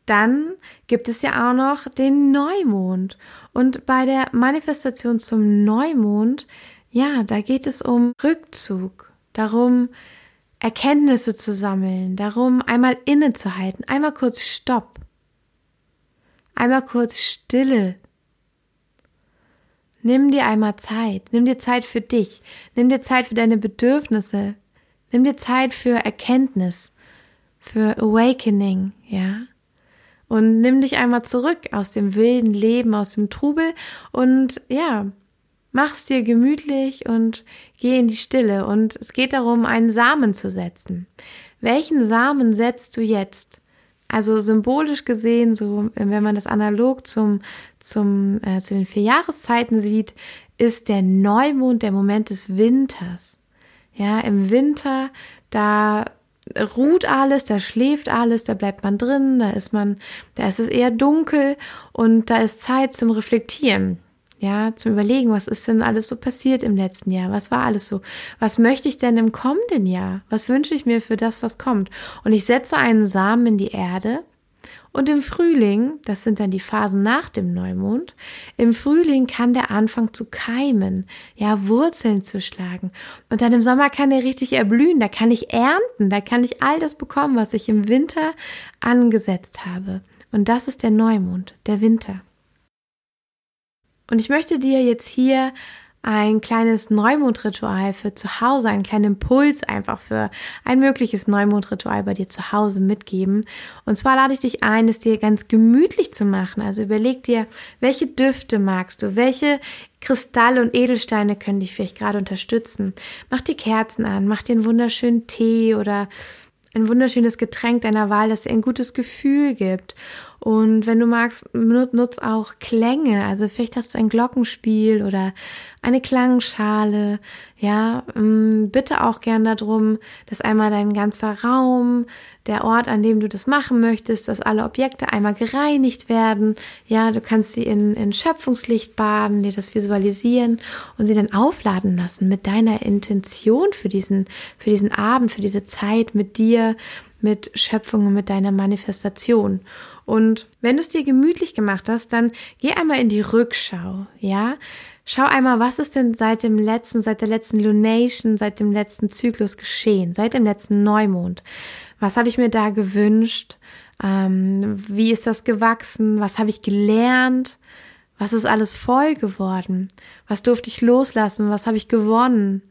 Dann gibt es ja auch noch den Neumond. Und bei der Manifestation zum Neumond, ja, da geht es um Rückzug, darum, Erkenntnisse zu sammeln, darum, einmal innezuhalten, einmal kurz Stopp, einmal kurz Stille Nimm dir einmal Zeit. Nimm dir Zeit für dich. Nimm dir Zeit für deine Bedürfnisse. Nimm dir Zeit für Erkenntnis, für Awakening, ja. Und nimm dich einmal zurück aus dem wilden Leben, aus dem Trubel und ja, mach's dir gemütlich und geh in die Stille. Und es geht darum, einen Samen zu setzen. Welchen Samen setzt du jetzt? Also symbolisch gesehen, so wenn man das analog zum, zum, äh, zu den vier Jahreszeiten sieht, ist der Neumond der Moment des Winters. Ja, im Winter, da ruht alles, da schläft alles, da bleibt man drin, da ist man, da ist es eher dunkel und da ist Zeit zum Reflektieren. Ja, zum Überlegen, was ist denn alles so passiert im letzten Jahr? Was war alles so? Was möchte ich denn im kommenden Jahr? Was wünsche ich mir für das, was kommt? Und ich setze einen Samen in die Erde und im Frühling, das sind dann die Phasen nach dem Neumond, im Frühling kann der anfangen zu keimen, ja, Wurzeln zu schlagen. Und dann im Sommer kann er richtig erblühen, da kann ich ernten, da kann ich all das bekommen, was ich im Winter angesetzt habe. Und das ist der Neumond, der Winter. Und ich möchte dir jetzt hier ein kleines Neumondritual für zu Hause, einen kleinen Impuls einfach für ein mögliches Neumondritual bei dir zu Hause mitgeben. Und zwar lade ich dich ein, es dir ganz gemütlich zu machen. Also überleg dir, welche Düfte magst du, welche Kristalle und Edelsteine können dich vielleicht gerade unterstützen. Mach dir Kerzen an, mach dir einen wunderschönen Tee oder ein wunderschönes Getränk deiner Wahl, das dir ein gutes Gefühl gibt. Und wenn du magst, nutz auch Klänge. Also vielleicht hast du ein Glockenspiel oder eine Klangschale. Ja, mm, bitte auch gern darum, dass einmal dein ganzer Raum, der Ort, an dem du das machen möchtest, dass alle Objekte einmal gereinigt werden. Ja, du kannst sie in, in Schöpfungslicht baden, dir das visualisieren und sie dann aufladen lassen mit deiner Intention für diesen, für diesen Abend, für diese Zeit mit dir, mit Schöpfung und mit deiner Manifestation. Und wenn du es dir gemütlich gemacht hast, dann geh einmal in die Rückschau, ja? Schau einmal, was ist denn seit dem letzten, seit der letzten Lunation, seit dem letzten Zyklus geschehen, seit dem letzten Neumond. Was habe ich mir da gewünscht? Ähm, wie ist das gewachsen? Was habe ich gelernt? Was ist alles voll geworden? Was durfte ich loslassen? Was habe ich gewonnen?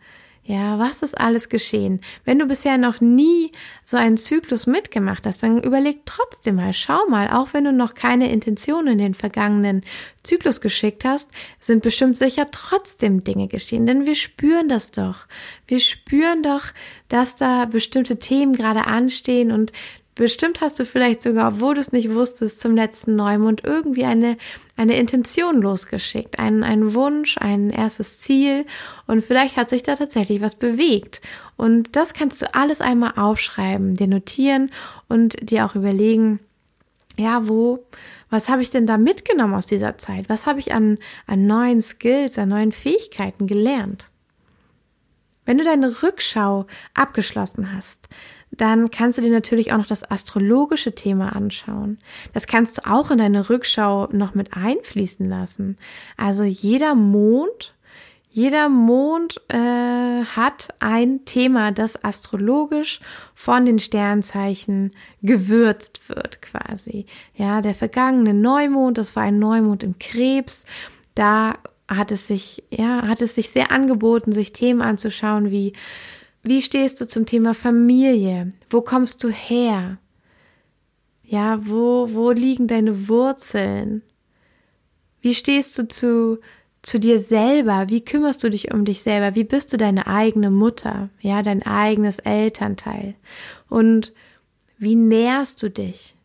Ja, was ist alles geschehen? Wenn du bisher noch nie so einen Zyklus mitgemacht hast, dann überleg trotzdem mal, schau mal, auch wenn du noch keine Intention in den vergangenen Zyklus geschickt hast, sind bestimmt sicher trotzdem Dinge geschehen, denn wir spüren das doch. Wir spüren doch, dass da bestimmte Themen gerade anstehen und Bestimmt hast du vielleicht sogar, obwohl du es nicht wusstest, zum letzten Neumond irgendwie eine, eine Intention losgeschickt, einen, einen Wunsch, ein erstes Ziel und vielleicht hat sich da tatsächlich was bewegt. Und das kannst du alles einmal aufschreiben, dir notieren und dir auch überlegen, ja, wo, was habe ich denn da mitgenommen aus dieser Zeit? Was habe ich an, an neuen Skills, an neuen Fähigkeiten gelernt? Wenn du deine Rückschau abgeschlossen hast, dann kannst du dir natürlich auch noch das astrologische Thema anschauen. Das kannst du auch in deine Rückschau noch mit einfließen lassen. Also jeder Mond, jeder Mond äh, hat ein Thema, das astrologisch von den Sternzeichen gewürzt wird, quasi. Ja, der vergangene Neumond, das war ein Neumond im Krebs. Da hat es sich, ja, hat es sich sehr angeboten, sich Themen anzuschauen wie wie stehst du zum Thema Familie? Wo kommst du her? Ja, wo, wo liegen deine Wurzeln? Wie stehst du zu, zu dir selber? Wie kümmerst du dich um dich selber? Wie bist du deine eigene Mutter? Ja, dein eigenes Elternteil? Und wie nährst du dich?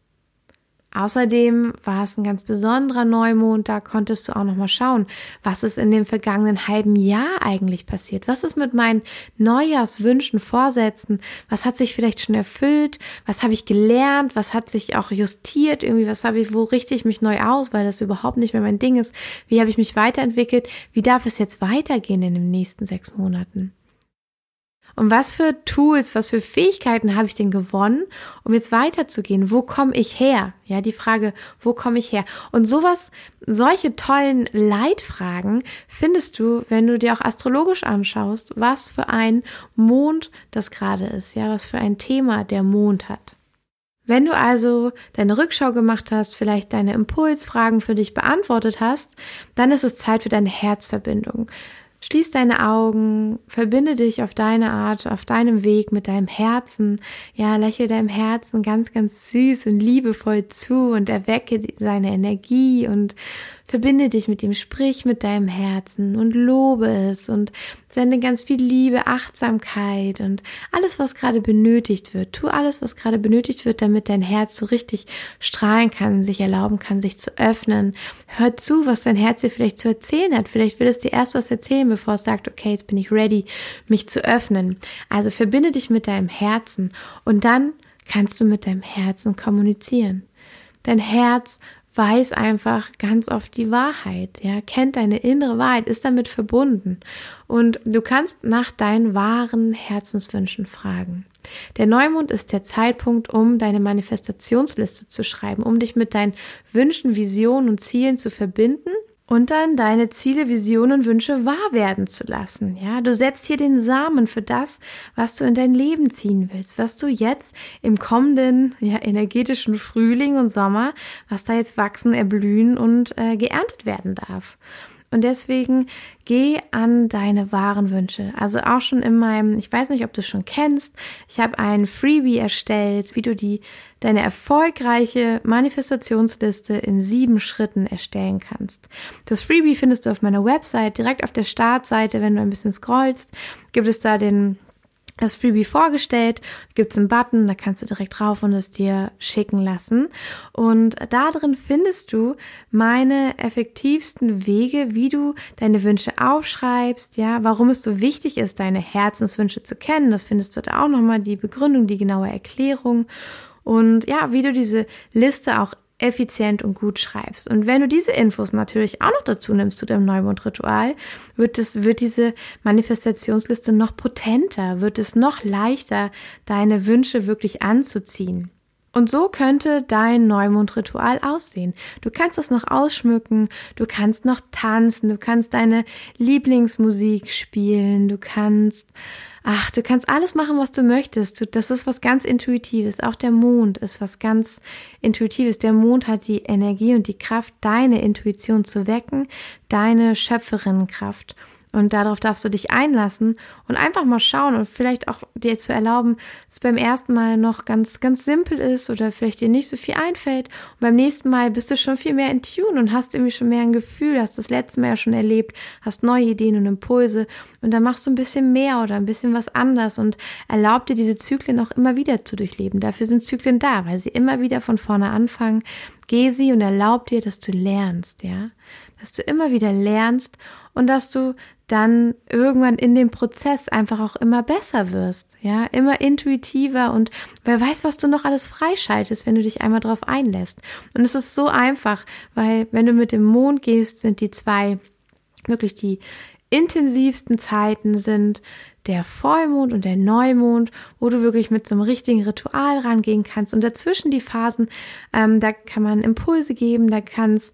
Außerdem war es ein ganz besonderer Neumond, da konntest du auch noch mal schauen, was ist in dem vergangenen halben Jahr eigentlich passiert? Was ist mit meinen Neujahrswünschen, Vorsätzen? Was hat sich vielleicht schon erfüllt? Was habe ich gelernt? Was hat sich auch justiert? Irgendwie, was habe ich, wo richte ich mich neu aus, weil das überhaupt nicht mehr mein Ding ist? Wie habe ich mich weiterentwickelt? Wie darf es jetzt weitergehen in den nächsten sechs Monaten? Und was für Tools, was für Fähigkeiten habe ich denn gewonnen, um jetzt weiterzugehen? Wo komme ich her? Ja, die Frage, wo komme ich her? Und sowas, solche tollen Leitfragen findest du, wenn du dir auch astrologisch anschaust, was für ein Mond das gerade ist, ja, was für ein Thema der Mond hat. Wenn du also deine Rückschau gemacht hast, vielleicht deine Impulsfragen für dich beantwortet hast, dann ist es Zeit für deine Herzverbindung. Schließ deine Augen, verbinde dich auf deine Art, auf deinem Weg mit deinem Herzen. Ja, lächle deinem Herzen ganz, ganz süß und liebevoll zu und erwecke seine Energie und Verbinde dich mit ihm, sprich mit deinem Herzen und lobe es und sende ganz viel Liebe, Achtsamkeit und alles, was gerade benötigt wird. Tu alles, was gerade benötigt wird, damit dein Herz so richtig strahlen kann, sich erlauben kann, sich zu öffnen. Hör zu, was dein Herz dir vielleicht zu erzählen hat. Vielleicht will es dir erst was erzählen, bevor es sagt, okay, jetzt bin ich ready, mich zu öffnen. Also verbinde dich mit deinem Herzen und dann kannst du mit deinem Herzen kommunizieren. Dein Herz weiß einfach ganz oft die Wahrheit, ja, kennt deine innere Wahrheit, ist damit verbunden. Und du kannst nach deinen wahren Herzenswünschen fragen. Der Neumond ist der Zeitpunkt, um deine Manifestationsliste zu schreiben, um dich mit deinen Wünschen, Visionen und Zielen zu verbinden und dann deine Ziele, Visionen, Wünsche wahr werden zu lassen. Ja, du setzt hier den Samen für das, was du in dein Leben ziehen willst, was du jetzt im kommenden ja, energetischen Frühling und Sommer, was da jetzt wachsen, erblühen und äh, geerntet werden darf. Und deswegen geh an deine wahren Wünsche. Also auch schon in meinem, ich weiß nicht, ob du es schon kennst, ich habe ein Freebie erstellt, wie du die deine erfolgreiche Manifestationsliste in sieben Schritten erstellen kannst. Das Freebie findest du auf meiner Website, direkt auf der Startseite, wenn du ein bisschen scrollst, gibt es da den das Freebie vorgestellt, gibt es einen Button, da kannst du direkt drauf und es dir schicken lassen. Und da drin findest du meine effektivsten Wege, wie du deine Wünsche aufschreibst, ja, warum es so wichtig ist, deine Herzenswünsche zu kennen. Das findest du da auch nochmal die Begründung, die genaue Erklärung. Und ja, wie du diese Liste auch effizient und gut schreibst. Und wenn du diese Infos natürlich auch noch dazu nimmst zu deinem Neumondritual, wird es, wird diese Manifestationsliste noch potenter, wird es noch leichter, deine Wünsche wirklich anzuziehen. Und so könnte dein Neumondritual aussehen. Du kannst das noch ausschmücken, du kannst noch tanzen, du kannst deine Lieblingsmusik spielen, du kannst ach, du kannst alles machen, was du möchtest. Das ist was ganz Intuitives. Auch der Mond ist was ganz Intuitives. Der Mond hat die Energie und die Kraft, deine Intuition zu wecken, deine Schöpferinnenkraft. Und darauf darfst du dich einlassen und einfach mal schauen und vielleicht auch dir zu erlauben, dass es beim ersten Mal noch ganz, ganz simpel ist oder vielleicht dir nicht so viel einfällt. Und beim nächsten Mal bist du schon viel mehr in Tune und hast irgendwie schon mehr ein Gefühl, hast das letzte Mal ja schon erlebt, hast neue Ideen und Impulse und dann machst du ein bisschen mehr oder ein bisschen was anders und erlaub dir diese Zyklen auch immer wieder zu durchleben. Dafür sind Zyklen da, weil sie immer wieder von vorne anfangen. Geh sie und erlaub dir, dass du lernst, ja dass du immer wieder lernst und dass du dann irgendwann in dem Prozess einfach auch immer besser wirst, ja, immer intuitiver und wer weiß, was du noch alles freischaltest, wenn du dich einmal drauf einlässt. Und es ist so einfach, weil wenn du mit dem Mond gehst, sind die zwei wirklich die intensivsten Zeiten sind der Vollmond und der Neumond, wo du wirklich mit so einem richtigen Ritual rangehen kannst. Und dazwischen die Phasen, ähm, da kann man Impulse geben, da kann es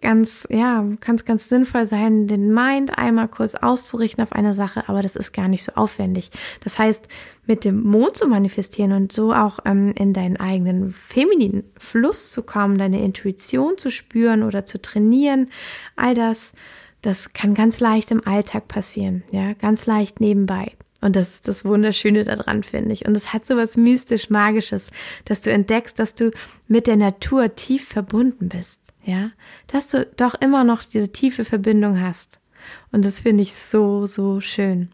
ganz, ja, kann es ganz sinnvoll sein, den Mind einmal kurz auszurichten auf eine Sache, aber das ist gar nicht so aufwendig. Das heißt, mit dem Mond zu manifestieren und so auch ähm, in deinen eigenen femininen Fluss zu kommen, deine Intuition zu spüren oder zu trainieren, all das, das kann ganz leicht im Alltag passieren, ja, ganz leicht nebenbei. Und das ist das Wunderschöne daran, finde ich. Und es hat so was mystisch Magisches, dass du entdeckst, dass du mit der Natur tief verbunden bist ja, dass du doch immer noch diese tiefe Verbindung hast. Und das finde ich so, so schön.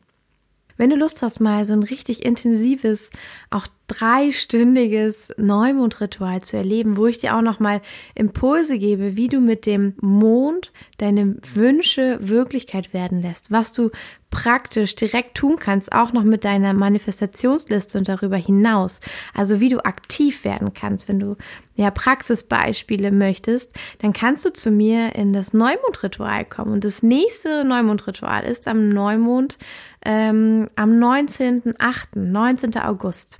Wenn du Lust hast, mal so ein richtig intensives, auch dreistündiges Neumondritual zu erleben, wo ich dir auch nochmal Impulse gebe, wie du mit dem Mond deine Wünsche Wirklichkeit werden lässt, was du praktisch direkt tun kannst, auch noch mit deiner Manifestationsliste und darüber hinaus. Also wie du aktiv werden kannst, wenn du ja Praxisbeispiele möchtest, dann kannst du zu mir in das Neumondritual kommen. Und das nächste Neumondritual ist am Neumond ähm, am 19.8., 19. August.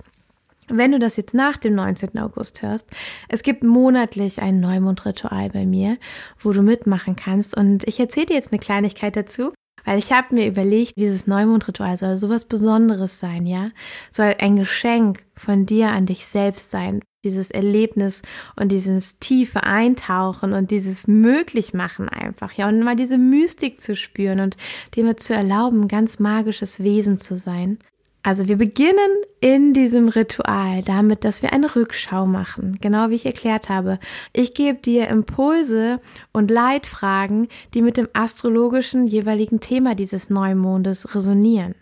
Wenn du das jetzt nach dem 19. August hörst, es gibt monatlich ein Neumondritual bei mir, wo du mitmachen kannst. Und ich erzähle dir jetzt eine Kleinigkeit dazu, weil ich habe mir überlegt, dieses Neumondritual soll sowas Besonderes sein, ja? Soll ein Geschenk von dir an dich selbst sein. Dieses Erlebnis und dieses tiefe Eintauchen und dieses Möglichmachen einfach, ja, und mal diese Mystik zu spüren und dir zu erlauben, ganz magisches Wesen zu sein. Also wir beginnen in diesem Ritual damit, dass wir eine Rückschau machen, genau wie ich erklärt habe. Ich gebe dir Impulse und Leitfragen, die mit dem astrologischen jeweiligen Thema dieses Neumondes resonieren,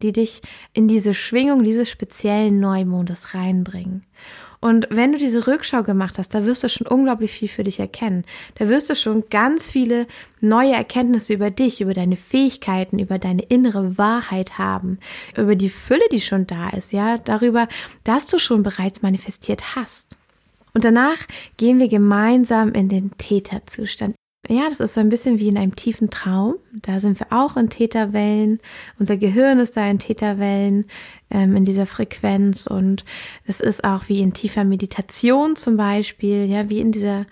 die dich in diese Schwingung dieses speziellen Neumondes reinbringen. Und wenn du diese Rückschau gemacht hast, da wirst du schon unglaublich viel für dich erkennen. Da wirst du schon ganz viele neue Erkenntnisse über dich, über deine Fähigkeiten, über deine innere Wahrheit haben, über die Fülle, die schon da ist, ja, darüber, dass du schon bereits manifestiert hast. Und danach gehen wir gemeinsam in den Täterzustand. Ja, das ist so ein bisschen wie in einem tiefen Traum. Da sind wir auch in Täterwellen. Unser Gehirn ist da in Täterwellen, ähm, in dieser Frequenz. Und es ist auch wie in tiefer Meditation zum Beispiel, ja, wie in dieser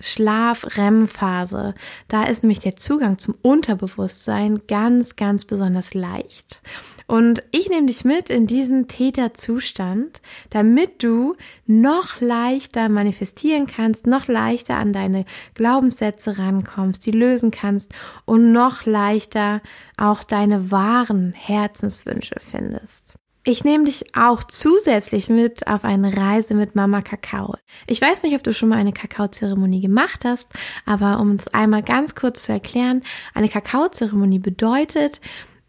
Schlaf-REM-Phase. Da ist nämlich der Zugang zum Unterbewusstsein ganz, ganz besonders leicht. Und ich nehme dich mit in diesen Täterzustand, damit du noch leichter manifestieren kannst, noch leichter an deine Glaubenssätze rankommst, die lösen kannst und noch leichter auch deine wahren Herzenswünsche findest. Ich nehme dich auch zusätzlich mit auf eine Reise mit Mama Kakao. Ich weiß nicht, ob du schon mal eine Kakaozeremonie gemacht hast, aber um es einmal ganz kurz zu erklären, eine Kakaozeremonie bedeutet,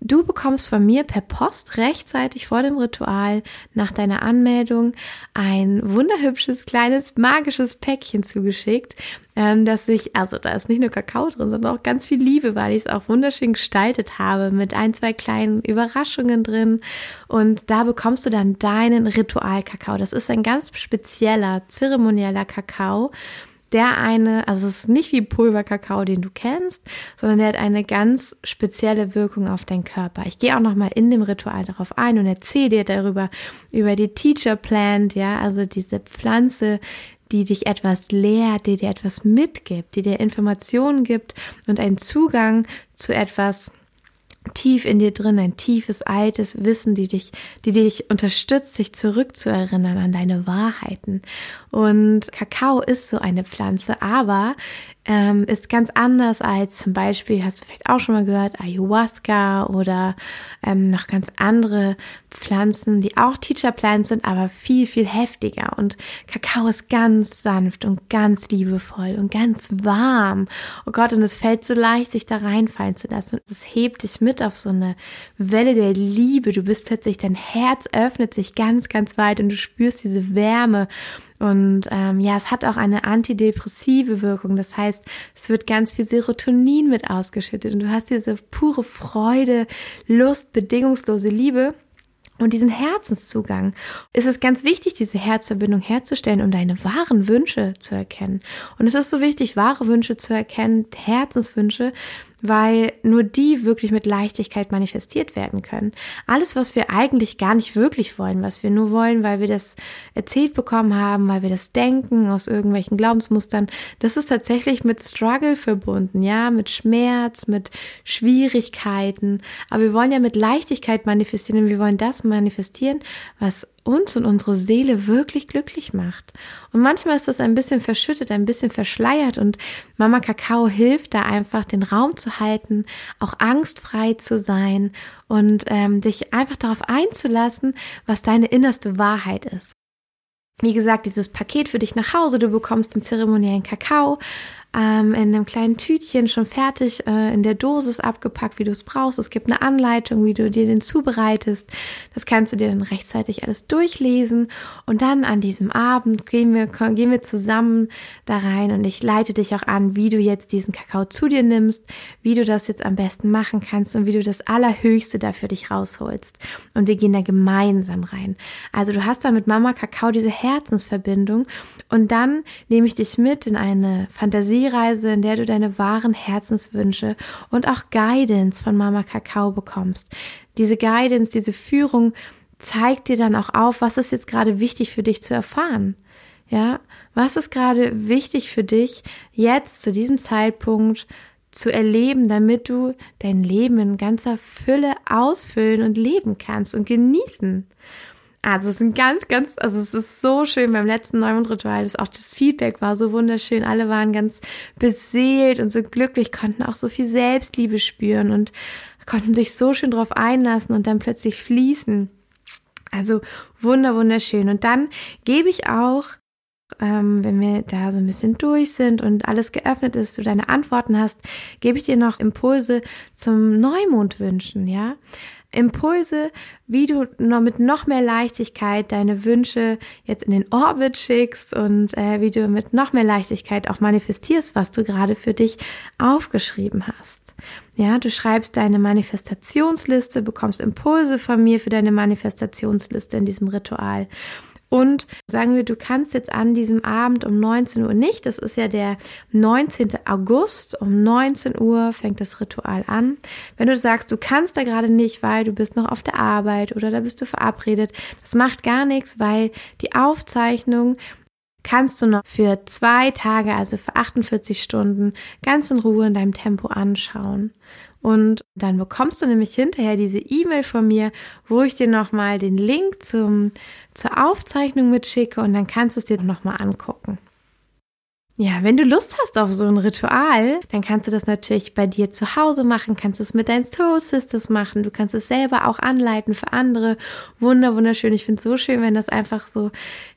Du bekommst von mir per Post rechtzeitig vor dem Ritual nach deiner Anmeldung ein wunderhübsches, kleines, magisches Päckchen zugeschickt, ähm, dass ich, also da ist nicht nur Kakao drin, sondern auch ganz viel Liebe, weil ich es auch wunderschön gestaltet habe mit ein, zwei kleinen Überraschungen drin. Und da bekommst du dann deinen Ritual-Kakao. Das ist ein ganz spezieller, zeremonieller Kakao der eine, also es ist nicht wie Pulverkakao, den du kennst, sondern der hat eine ganz spezielle Wirkung auf deinen Körper. Ich gehe auch nochmal in dem Ritual darauf ein und erzähle dir darüber, über die Teacher Plant, ja, also diese Pflanze, die dich etwas lehrt, die dir etwas mitgibt, die dir Informationen gibt und einen Zugang zu etwas, tief in dir drin, ein tiefes, altes Wissen, die dich, die dich unterstützt, sich zurückzuerinnern an deine Wahrheiten. Und Kakao ist so eine Pflanze, aber ähm, ist ganz anders als zum Beispiel, hast du vielleicht auch schon mal gehört, Ayahuasca oder ähm, noch ganz andere Pflanzen, die auch Teacher Plants sind, aber viel, viel heftiger. Und Kakao ist ganz sanft und ganz liebevoll und ganz warm. Oh Gott, und es fällt so leicht, sich da reinfallen zu lassen. Und es hebt dich mit auf so eine Welle der Liebe. Du bist plötzlich, dein Herz öffnet sich ganz, ganz weit und du spürst diese Wärme und ähm, ja, es hat auch eine antidepressive Wirkung. Das heißt, es wird ganz viel Serotonin mit ausgeschüttet und du hast diese pure Freude, Lust, bedingungslose Liebe. Und diesen Herzenszugang ist es ganz wichtig, diese Herzverbindung herzustellen, um deine wahren Wünsche zu erkennen. Und es ist so wichtig, wahre Wünsche zu erkennen, Herzenswünsche, weil nur die wirklich mit Leichtigkeit manifestiert werden können. Alles, was wir eigentlich gar nicht wirklich wollen, was wir nur wollen, weil wir das erzählt bekommen haben, weil wir das denken aus irgendwelchen Glaubensmustern, das ist tatsächlich mit Struggle verbunden, ja, mit Schmerz, mit Schwierigkeiten. Aber wir wollen ja mit Leichtigkeit manifestieren und wir wollen das manifestieren, was uns und unsere Seele wirklich glücklich macht. Und manchmal ist das ein bisschen verschüttet, ein bisschen verschleiert und Mama Kakao hilft da einfach, den Raum zu halten, auch angstfrei zu sein und ähm, dich einfach darauf einzulassen, was deine innerste Wahrheit ist. Wie gesagt, dieses Paket für dich nach Hause, du bekommst den zeremoniellen Kakao, ähm, in einem kleinen Tütchen schon fertig äh, in der Dosis abgepackt, wie du es brauchst. Es gibt eine Anleitung, wie du dir den zubereitest. Das kannst du dir dann rechtzeitig alles durchlesen. Und dann an diesem Abend gehen wir, gehen wir zusammen da rein und ich leite dich auch an, wie du jetzt diesen Kakao zu dir nimmst, wie du das jetzt am besten machen kannst und wie du das Allerhöchste da für dich rausholst. Und wir gehen da gemeinsam rein. Also du hast da mit Mama Kakao diese Herzensverbindung und dann nehme ich dich mit in eine Fantasie Reise, in der du deine wahren Herzenswünsche und auch Guidance von Mama Kakao bekommst. Diese Guidance, diese Führung zeigt dir dann auch auf, was ist jetzt gerade wichtig für dich zu erfahren. Ja, was ist gerade wichtig für dich jetzt zu diesem Zeitpunkt zu erleben, damit du dein Leben in ganzer Fülle ausfüllen und leben kannst und genießen. Also es sind ganz, ganz, also es ist so schön beim letzten Neumond-Ritual, dass auch das Feedback war so wunderschön. Alle waren ganz beseelt und so glücklich, konnten auch so viel Selbstliebe spüren und konnten sich so schön drauf einlassen und dann plötzlich fließen. Also wunder, wunderschön. Und dann gebe ich auch ähm, wenn wir da so ein bisschen durch sind und alles geöffnet ist, du deine Antworten hast, gebe ich dir noch Impulse zum Neumond wünschen, ja? Impulse, wie du noch mit noch mehr Leichtigkeit deine Wünsche jetzt in den Orbit schickst und äh, wie du mit noch mehr Leichtigkeit auch manifestierst, was du gerade für dich aufgeschrieben hast. Ja, du schreibst deine Manifestationsliste, bekommst Impulse von mir für deine Manifestationsliste in diesem Ritual Und sagen wir, du kannst jetzt an diesem Abend um 19 Uhr nicht, das ist ja der 19. August, um 19 Uhr fängt das Ritual an. Wenn du sagst, du kannst da gerade nicht, weil du bist noch auf der Arbeit oder da bist du verabredet, das macht gar nichts, weil die Aufzeichnung kannst du noch für zwei Tage, also für 48 Stunden, ganz in Ruhe in deinem Tempo anschauen. Und dann bekommst du nämlich hinterher diese E-Mail von mir, wo ich dir nochmal den Link zum, zur Aufzeichnung mitschicke und dann kannst du es dir nochmal angucken. Ja, wenn du Lust hast auf so ein Ritual, dann kannst du das natürlich bei dir zu Hause machen, kannst du es mit deinen Soul Sisters machen, du kannst es selber auch anleiten für andere. Wunder, wunderschön. Ich finde es so schön, wenn das einfach so,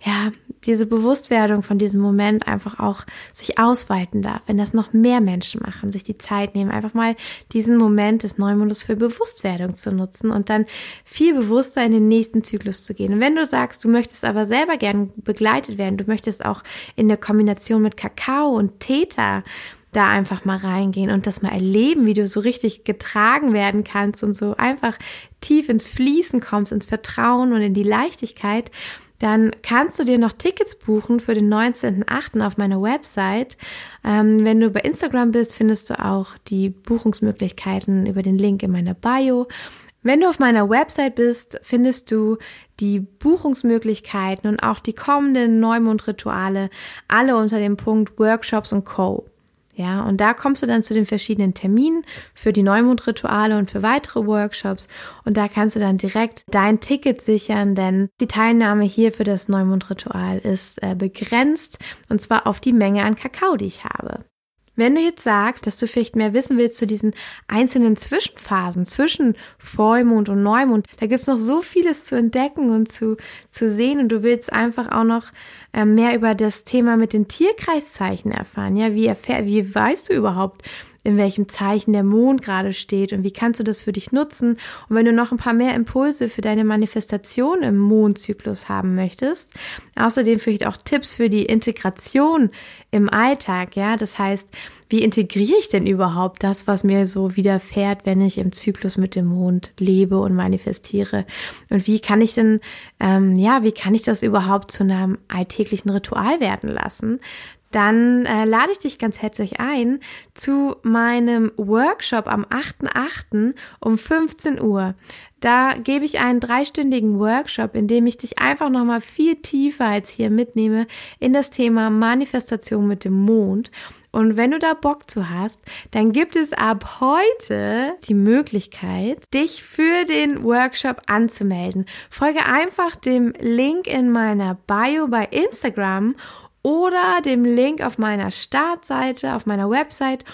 ja, diese Bewusstwerdung von diesem Moment einfach auch sich ausweiten darf, wenn das noch mehr Menschen machen, sich die Zeit nehmen, einfach mal diesen Moment des Neumondes für Bewusstwerdung zu nutzen und dann viel bewusster in den nächsten Zyklus zu gehen. Und wenn du sagst, du möchtest aber selber gern begleitet werden, du möchtest auch in der Kombination mit Kakao und Theta da einfach mal reingehen und das mal erleben, wie du so richtig getragen werden kannst und so einfach tief ins Fließen kommst, ins Vertrauen und in die Leichtigkeit, dann kannst du dir noch Tickets buchen für den 19.08. auf meiner Website. Ähm, wenn du bei Instagram bist, findest du auch die Buchungsmöglichkeiten über den Link in meiner Bio. Wenn du auf meiner Website bist, findest du die Buchungsmöglichkeiten und auch die kommenden Neumondrituale alle unter dem Punkt Workshops und Co. Ja, und da kommst du dann zu den verschiedenen Terminen für die Neumondrituale und für weitere Workshops. Und da kannst du dann direkt dein Ticket sichern, denn die Teilnahme hier für das Neumondritual ist äh, begrenzt und zwar auf die Menge an Kakao, die ich habe. Wenn du jetzt sagst, dass du vielleicht mehr wissen willst zu diesen einzelnen Zwischenphasen zwischen Vollmond und Neumond, da gibt's noch so vieles zu entdecken und zu, zu sehen und du willst einfach auch noch äh, mehr über das Thema mit den Tierkreiszeichen erfahren. Ja, wie, erfähr, wie weißt du überhaupt, in welchem Zeichen der Mond gerade steht und wie kannst du das für dich nutzen. Und wenn du noch ein paar mehr Impulse für deine Manifestation im Mondzyklus haben möchtest, außerdem vielleicht auch Tipps für die Integration im Alltag, ja, das heißt, wie integriere ich denn überhaupt das, was mir so widerfährt, wenn ich im Zyklus mit dem Mond lebe und manifestiere? Und wie kann ich denn, ähm, ja, wie kann ich das überhaupt zu einem alltäglichen Ritual werden lassen? Dann äh, lade ich dich ganz herzlich ein zu meinem Workshop am 8.8. um 15 Uhr. Da gebe ich einen dreistündigen Workshop, in dem ich dich einfach nochmal viel tiefer als hier mitnehme in das Thema Manifestation mit dem Mond. Und wenn du da Bock zu hast, dann gibt es ab heute die Möglichkeit, dich für den Workshop anzumelden. Folge einfach dem Link in meiner Bio bei Instagram oder dem Link auf meiner Startseite, auf meiner Website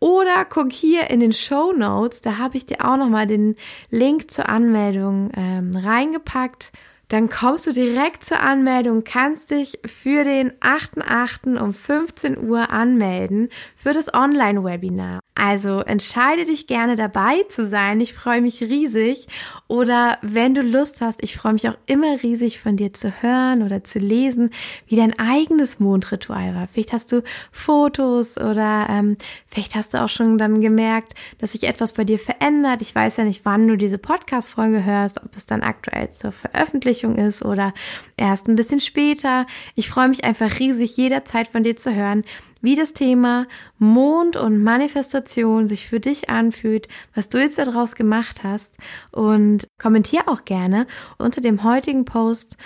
oder guck hier in den Show Notes, da habe ich dir auch nochmal den Link zur Anmeldung ähm, reingepackt. Dann kommst du direkt zur Anmeldung, kannst dich für den 8.8. um 15 Uhr anmelden für das Online-Webinar. Also entscheide dich gerne dabei zu sein. Ich freue mich riesig. Oder wenn du Lust hast, ich freue mich auch immer riesig von dir zu hören oder zu lesen, wie dein eigenes Mondritual war. Vielleicht hast du Fotos oder ähm, vielleicht hast du auch schon dann gemerkt, dass sich etwas bei dir verändert. Ich weiß ja nicht, wann du diese Podcast-Folge hörst, ob es dann aktuell zur Veröffentlichung ist oder erst ein bisschen später. Ich freue mich einfach riesig, jederzeit von dir zu hören wie das Thema Mond und Manifestation sich für dich anfühlt, was du jetzt daraus gemacht hast. Und kommentier auch gerne unter dem heutigen Post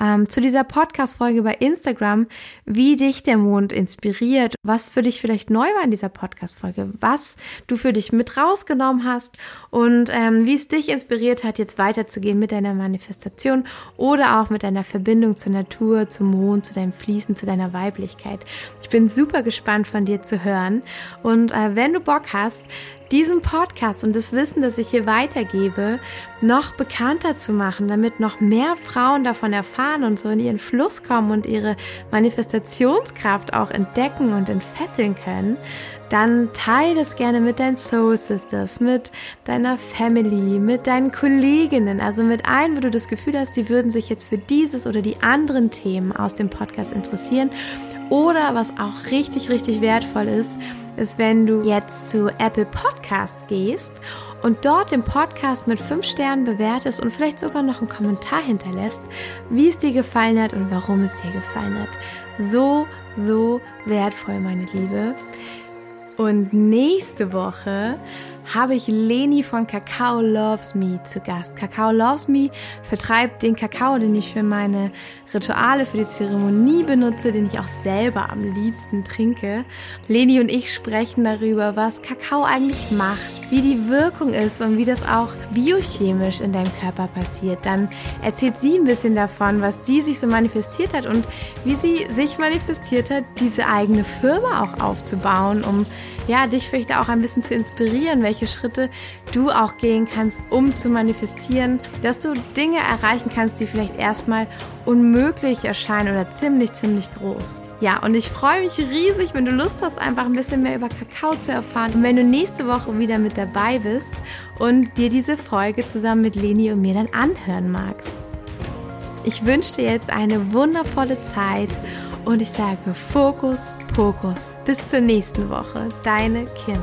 ähm, zu dieser Podcast-Folge bei Instagram, wie dich der Mond inspiriert, was für dich vielleicht neu war in dieser Podcast-Folge, was du für dich mit rausgenommen hast und ähm, wie es dich inspiriert hat, jetzt weiterzugehen mit deiner Manifestation oder auch mit deiner Verbindung zur Natur, zum Mond, zu deinem Fließen, zu deiner Weiblichkeit. Ich bin super gespannt von dir zu hören und äh, wenn du Bock hast, diesen Podcast und das Wissen, das ich hier weitergebe, noch bekannter zu machen, damit noch mehr Frauen davon erfahren und so in ihren Fluss kommen und ihre Manifestationskraft auch entdecken und entfesseln können, dann teile das gerne mit deinen Soul Sisters, mit deiner Family, mit deinen Kolleginnen, also mit allen, wo du das Gefühl hast, die würden sich jetzt für dieses oder die anderen Themen aus dem Podcast interessieren. Oder was auch richtig, richtig wertvoll ist, ist, wenn du jetzt zu Apple Podcast gehst und dort den Podcast mit fünf Sternen bewertest und vielleicht sogar noch einen Kommentar hinterlässt, wie es dir gefallen hat und warum es dir gefallen hat. So, so wertvoll, meine Liebe. Und nächste Woche habe ich Leni von Kakao Loves Me zu Gast. Kakao Loves Me vertreibt den Kakao, den ich für meine Rituale, für die Zeremonie benutze, den ich auch selber am liebsten trinke. Leni und ich sprechen darüber, was Kakao eigentlich macht, wie die Wirkung ist und wie das auch biochemisch in deinem Körper passiert. Dann erzählt sie ein bisschen davon, was sie sich so manifestiert hat und wie sie sich manifestiert hat, diese eigene Firma auch aufzubauen, um ja, dich vielleicht auch ein bisschen zu inspirieren, welche welche Schritte du auch gehen kannst, um zu manifestieren, dass du Dinge erreichen kannst, die vielleicht erstmal unmöglich erscheinen oder ziemlich, ziemlich groß. Ja, und ich freue mich riesig, wenn du Lust hast, einfach ein bisschen mehr über Kakao zu erfahren und wenn du nächste Woche wieder mit dabei bist und dir diese Folge zusammen mit Leni und mir dann anhören magst. Ich wünsche dir jetzt eine wundervolle Zeit und ich sage Fokus, Pokus. Bis zur nächsten Woche. Deine Kim.